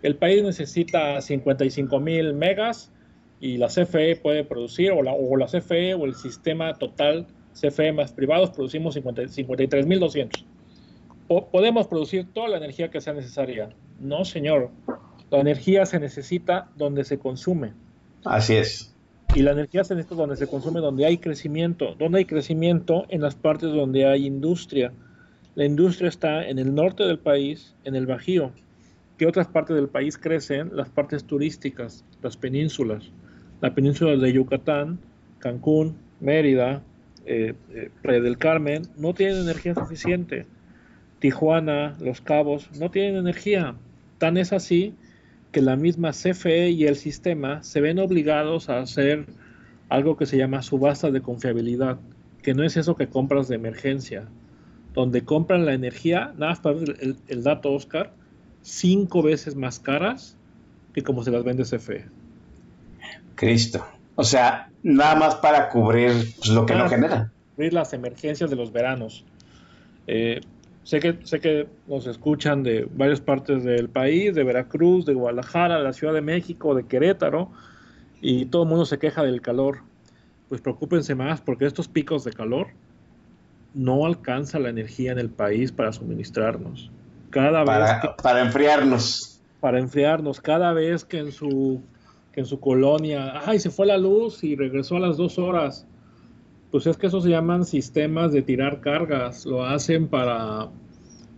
el país necesita 55 mil megas y la CFE puede producir, o la, o la CFE o el sistema total CFE más privados producimos 50 53 mil 200. Po- podemos producir toda la energía que sea necesaria. No, señor. La energía se necesita donde se consume. así es. Y la energía se necesita donde se consume, donde hay crecimiento. ¿Dónde hay crecimiento? En las partes donde hay industria. La industria está en el norte del país, en el Bajío. ¿Qué otras partes del país crecen? Las partes turísticas, las penínsulas. La península de Yucatán, Cancún, Mérida, eh, eh, Playa del Carmen, no tienen energía suficiente. Tijuana, Los Cabos, no tienen energía. Tan es así que la misma CFE y el sistema se ven obligados a hacer algo que se llama subasta de confiabilidad, que no es eso que compras de emergencia, donde compran la energía, nada más para ver el, el dato, Oscar, cinco veces más caras que como se las vende CFE. Cristo. O sea, nada más para cubrir pues, lo que no genera. cubrir las emergencias de los veranos. Eh, sé, que, sé que nos escuchan de varias partes del país, de Veracruz, de Guadalajara, de la Ciudad de México, de Querétaro, y todo el mundo se queja del calor. Pues preocúpense más porque estos picos de calor no alcanza la energía en el país para suministrarnos. Cada vez que Para, para enfriarnos. para enfriarnos cada vez que en su que en su colonia, ay, se fue la luz y regresó a las dos horas. Pues es que eso se llaman sistemas de tirar cargas, lo hacen para,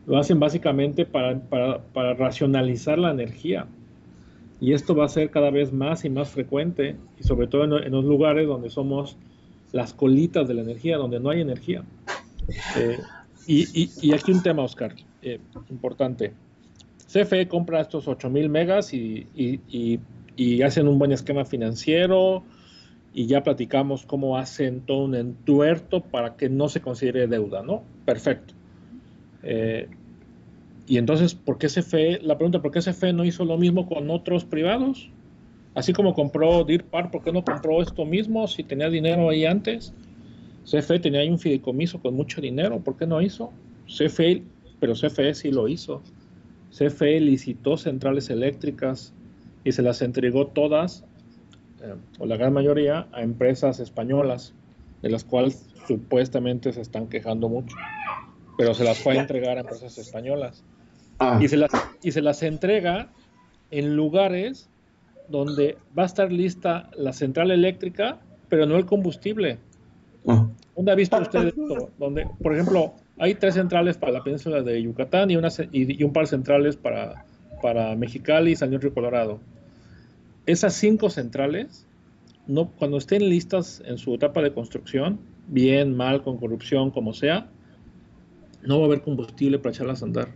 lo hacen básicamente para, para, para racionalizar la energía. Y esto va a ser cada vez más y más frecuente, y sobre todo en, en los lugares donde somos las colitas de la energía, donde no hay energía. Eh, y, y- y aquí un tema, Oscar, eh, importante. CFE compra estos 8000 megas y- y hacen un buen esquema financiero y ya platicamos cómo hacen todo un entuerto para que no se considere deuda, ¿no? Perfecto. Eh, y entonces, ¿por qué CFE? La pregunta, ¿por qué CFE no hizo lo mismo con otros privados? Así como compró DIRPAR, ¿por qué no compró esto mismo si tenía dinero ahí antes? CFE tenía ahí un fideicomiso con mucho dinero, ¿por qué no hizo? CFE, pero CFE sí lo hizo. CFE licitó centrales eléctricas y se las entregó todas, eh, o la gran mayoría, a empresas españolas, de las cuales supuestamente se están quejando mucho. Pero se las fue a entregar a empresas españolas. Ah, Y se las, y se las entrega en lugares donde va a estar lista la central eléctrica, pero no el combustible. ah. ¿Dónde ha visto usted esto? Donde, por ejemplo, hay tres centrales para la península de Yucatán y, una, y, y un par de centrales para, para Mexicali y San Luis Río Colorado. Esas cinco centrales, no, cuando estén listas en su etapa de construcción, bien, mal, con corrupción, como sea, no va a haber combustible para echarlas a andar.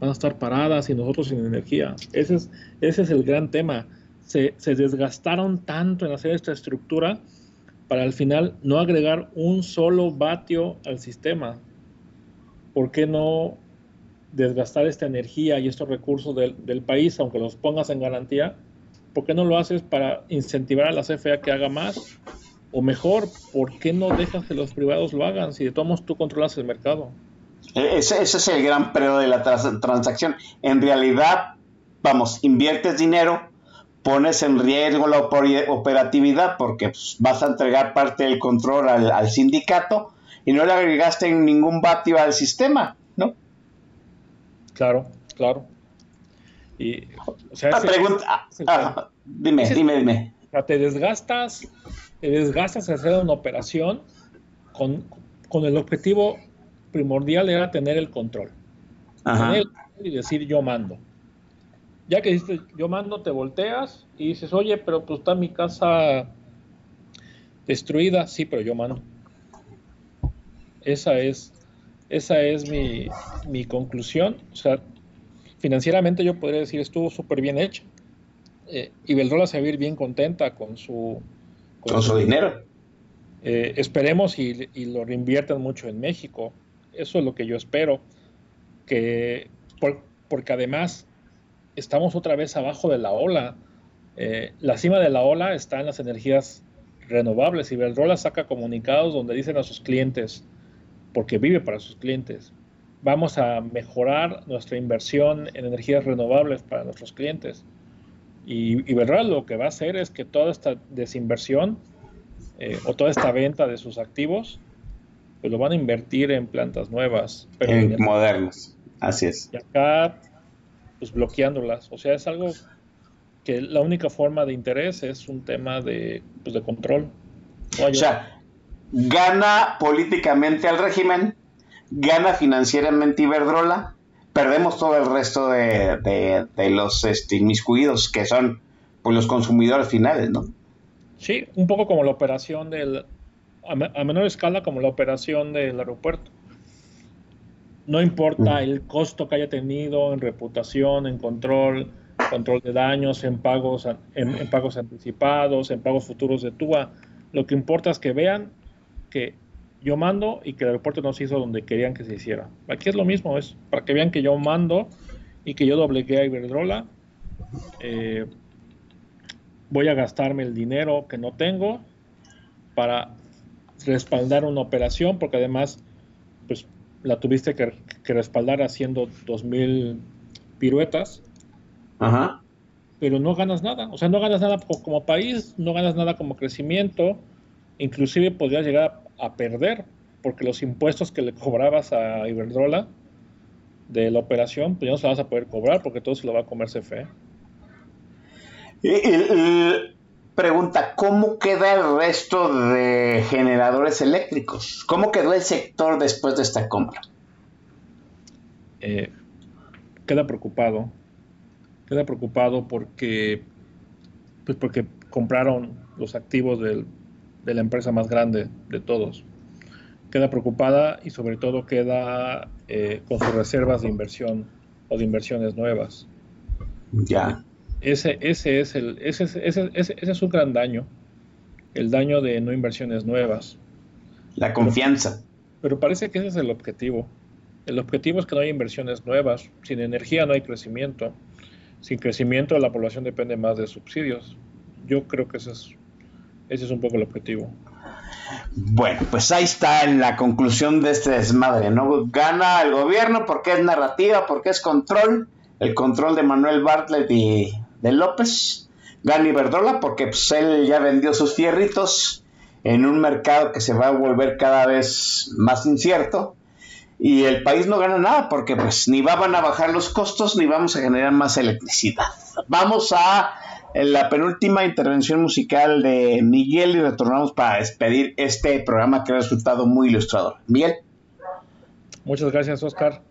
Van a estar paradas y nosotros sin energía. Ese es, el gran tema. Se, se desgastaron tanto en hacer esta estructura para al final no agregar un solo vatio al sistema. ¿Por qué no desgastar esta energía y estos recursos del, del país, aunque los pongas en garantía? ¿Por qué no lo haces para incentivar a la CFE a que haga más? O mejor, ¿por qué no dejas que los privados lo hagan si de todos modos tú controlas el mercado? E- Ese, ese es el gran pero de la trans- transacción. En realidad, vamos, inviertes dinero, pones en riesgo la operatividad porque pues, vas a entregar parte del control al, al sindicato y no le agregaste ningún vatio al sistema, ¿no? Claro, claro. Y, o sea, ese- pregunta, ah, ah, dime, dime, dime. O sea, te desgastas, te desgastas hacer una operación con, con el objetivo primordial era tener el control. Ajá. Tener el control y decir yo mando. Ya que dices yo mando, te volteas y dices, oye, pero pues está mi casa destruida. Sí, pero yo mando. Esa es, esa es mi, mi conclusión. O sea, financieramente yo podría decir estuvo súper bien hecho. Eh, Iberdrola se va a ir bien contenta con su, Con su dinero. eh, esperemos y, y lo reinviertan mucho en México. Eso es lo que yo espero. Que, por- porque además estamos otra vez abajo de la ola. Eh, la cima de la ola está en las energías renovables. Iberdrola saca comunicados donde dicen a sus clientes, porque vive para sus clientes, vamos a mejorar nuestra inversión en energías renovables para nuestros clientes. Y Iberdrola lo que va a hacer es que toda esta desinversión eh, o toda esta venta de sus activos, pues lo van a invertir en plantas nuevas. Pero En modernos. Así es. y acá, pues bloqueándolas. O sea, es algo que la única forma de interés es un tema de, pues, de control. No O sea, gana políticamente al régimen, gana financieramente Iberdrola, perdemos todo el resto de, de- de los este, inmiscuidos que son pues, los consumidores finales, ¿no? Sí, un poco como la operación del, a, me- a menor escala como la operación del aeropuerto. No importa el costo que haya tenido en reputación, en control, control de daños, en pagos, en pagos anticipados, en pagos futuros de TUA. Lo que importa es que vean que yo mando y que el aeropuerto no se hizo donde querían que se hiciera. Aquí es lo mismo, es para que vean que yo mando y que yo doblegué a Iberdrola. eh, voy a gastarme el dinero que no tengo para respaldar una operación, porque además, pues la tuviste que, que respaldar haciendo 2000 piruetas, Ajá. pero no ganas nada. O sea, no ganas nada co- como país, no ganas nada como crecimiento, inclusive podrías llegar a, a perder, porque los impuestos que le cobrabas a Iberdrola de la operación, pues ya no se los vas a poder cobrar, porque todo se lo va a comer CFE. Y- y- y pregunta, ¿cómo queda el resto de generadores eléctricos? ¿Cómo quedó el sector después de esta compra? eh, queda preocupado. Queda preocupado porque, pues porque compraron los activos del- de la empresa más grande de todos. Queda preocupada y sobre todo queda eh, con sus reservas de inversión o de inversiones nuevas. Ya. Ese, ese, es el, ese, es- ese, ese, ese es un gran daño, el daño de no inversiones nuevas. La confianza. Pero parece que ese es el objetivo. El objetivo es que no haya inversiones nuevas. Sin energía no hay crecimiento. Sin crecimiento la población depende más de subsidios. Yo creo que ese es, ese es un poco el objetivo. Bueno, pues ahí está en la conclusión de este desmadre, ¿no? Gana el gobierno porque es narrativa, porque es control, el control de Manuel Bartlett y de López. Gana Iberdrola porque pues, él ya vendió sus fierritos en un mercado que se va a volver cada vez más incierto. Y el país no gana nada porque pues ni van a bajar los costos ni vamos a generar más electricidad. Vamos a la penúltima intervención musical de Miguel y retornamos para despedir este programa que ha resultado muy ilustrador. Miguel. Muchas gracias, Oscar.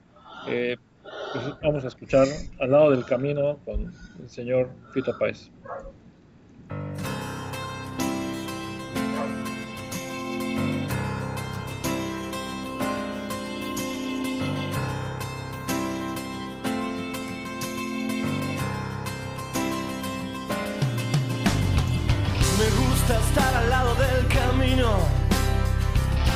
Eh, pues vamos a escuchar al lado del camino con el señor Fito Páez.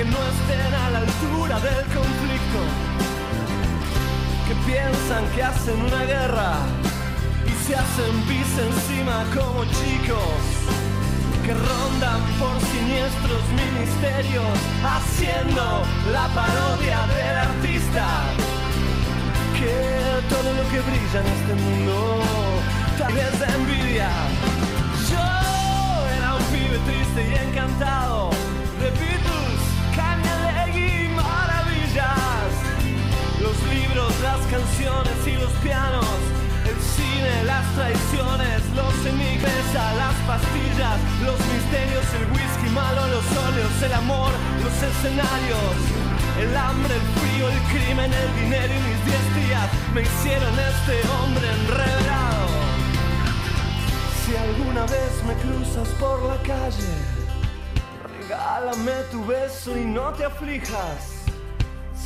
que no estén a la altura del conflicto, que piensan que hacen una guerra y se hacen pis encima como chicos que rondan por siniestros ministerios haciendo la parodia del artista. Que todo lo que brilla en este mundo tal vez envidia. Yo era un pibe triste y encantado de los libros, las canciones y los pianos el cine, las traiciones, los enigmas, las pastillas, los misterios, el whisky malo, los óleos, el amor, los escenarios, el hambre, el frío, el crimen, el dinero y mis diez días me hicieron este hombre enredado. Si alguna vez me cruzas por la calle, regálame tu beso y no te aflijas.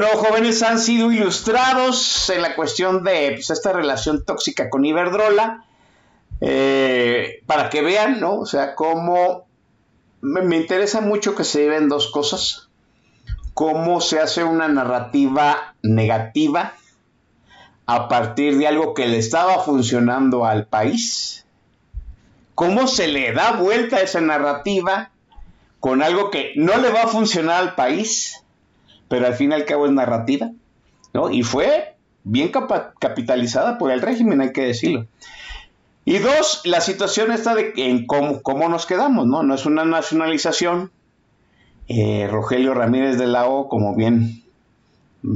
Bueno, jóvenes han sido ilustrados en la cuestión de pues, esta relación tóxica con Iberdrola. eh, para que vean, ¿no? O sea, cómo me, interesa mucho que se lleven dos cosas. Cómo se hace una narrativa negativa a partir de algo que le estaba funcionando al país. Cómo se le da vuelta a esa narrativa con algo que no le va a funcionar al país pero al fin y al cabo es narrativa, ¿no? Y fue bien capitalizada por el régimen, hay que decirlo. Y dos, la situación está de en cómo, cómo nos quedamos, ¿no? No es una nacionalización. Eh, Rogelio Ramírez de la O, como bien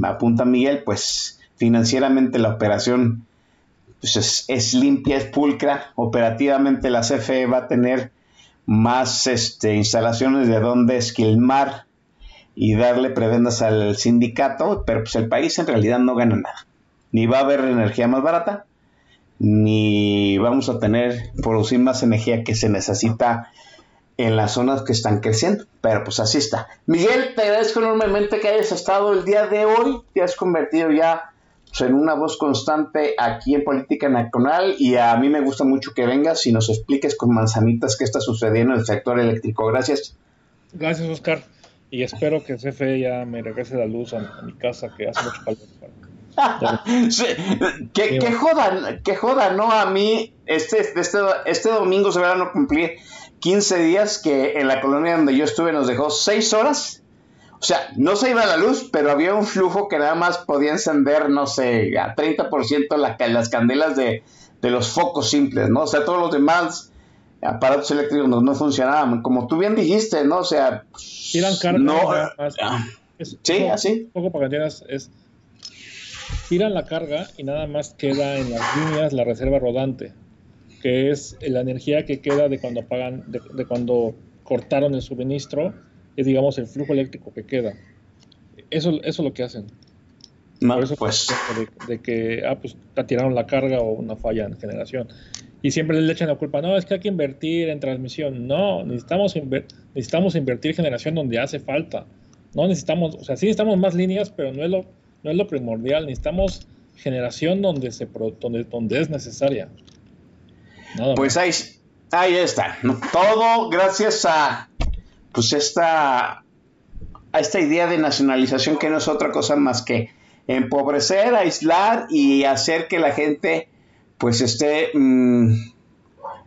apunta Miguel, pues financieramente la operación pues, es, es limpia, es pulcra. Operativamente la CFE va a tener más este, instalaciones de donde esquilmar y darle prebendas al sindicato, pero pues el país en realidad no gana nada. Ni va a haber energía más barata, ni vamos a tener, producir más energía que se necesita en las zonas que están creciendo. Pero pues así está. Miguel, te agradezco enormemente que hayas estado el día de hoy. Te has convertido ya pues, en una voz constante aquí en Política Nacional y a mí me gusta mucho que vengas y nos expliques con manzanitas qué está sucediendo en el sector eléctrico. Gracias. Gracias, Oscar. Y espero que CFE ya me regrese la luz a, a mi casa, que hace mucho calor. Sí, que, que jodan, que jodan, ¿no? A mí, este, este, este domingo se van a cumplir 15 días que en la colonia donde yo estuve nos dejó 6 horas. O sea, no se iba la luz, pero había un flujo que nada más podía encender, no sé, a 30% la, las candelas de, de los focos simples, ¿no? O sea, todos los demás aparatos eléctricos no, no funcionaban. Como tú bien dijiste, ¿no? O sea, Tiran carga. no, más. ah, Es- sí, poco- así. Poco para que entiendas, es. Tiran la carga y nada más queda en las líneas la reserva rodante, que es la energía que queda de cuando apagan, de, de cuando cortaron el suministro, es digamos el flujo eléctrico que queda. Eso, eso es lo que hacen. no, Por eso pues, de, de que ah, pues, tiraron la carga o una falla en generación. Y siempre le echan la culpa, no, es que hay que invertir en transmisión. No, necesitamos, inver- necesitamos invertir en generación donde hace falta. No necesitamos, o sea, sí necesitamos más líneas, pero no es lo, no es lo primordial. Necesitamos generación donde, se donde, donde es necesaria. Nada Pues ahí, ahí está. Todo gracias a pues esta a esta idea de nacionalización que no es otra cosa más que empobrecer, aislar y hacer que la gente pues esté mm,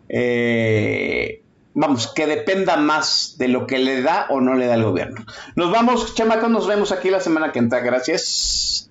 eh, vamos, que dependa más de lo que le da o no le da el gobierno. Nos vamos, chamacos, nos vemos aquí la semana que entra. Gracias.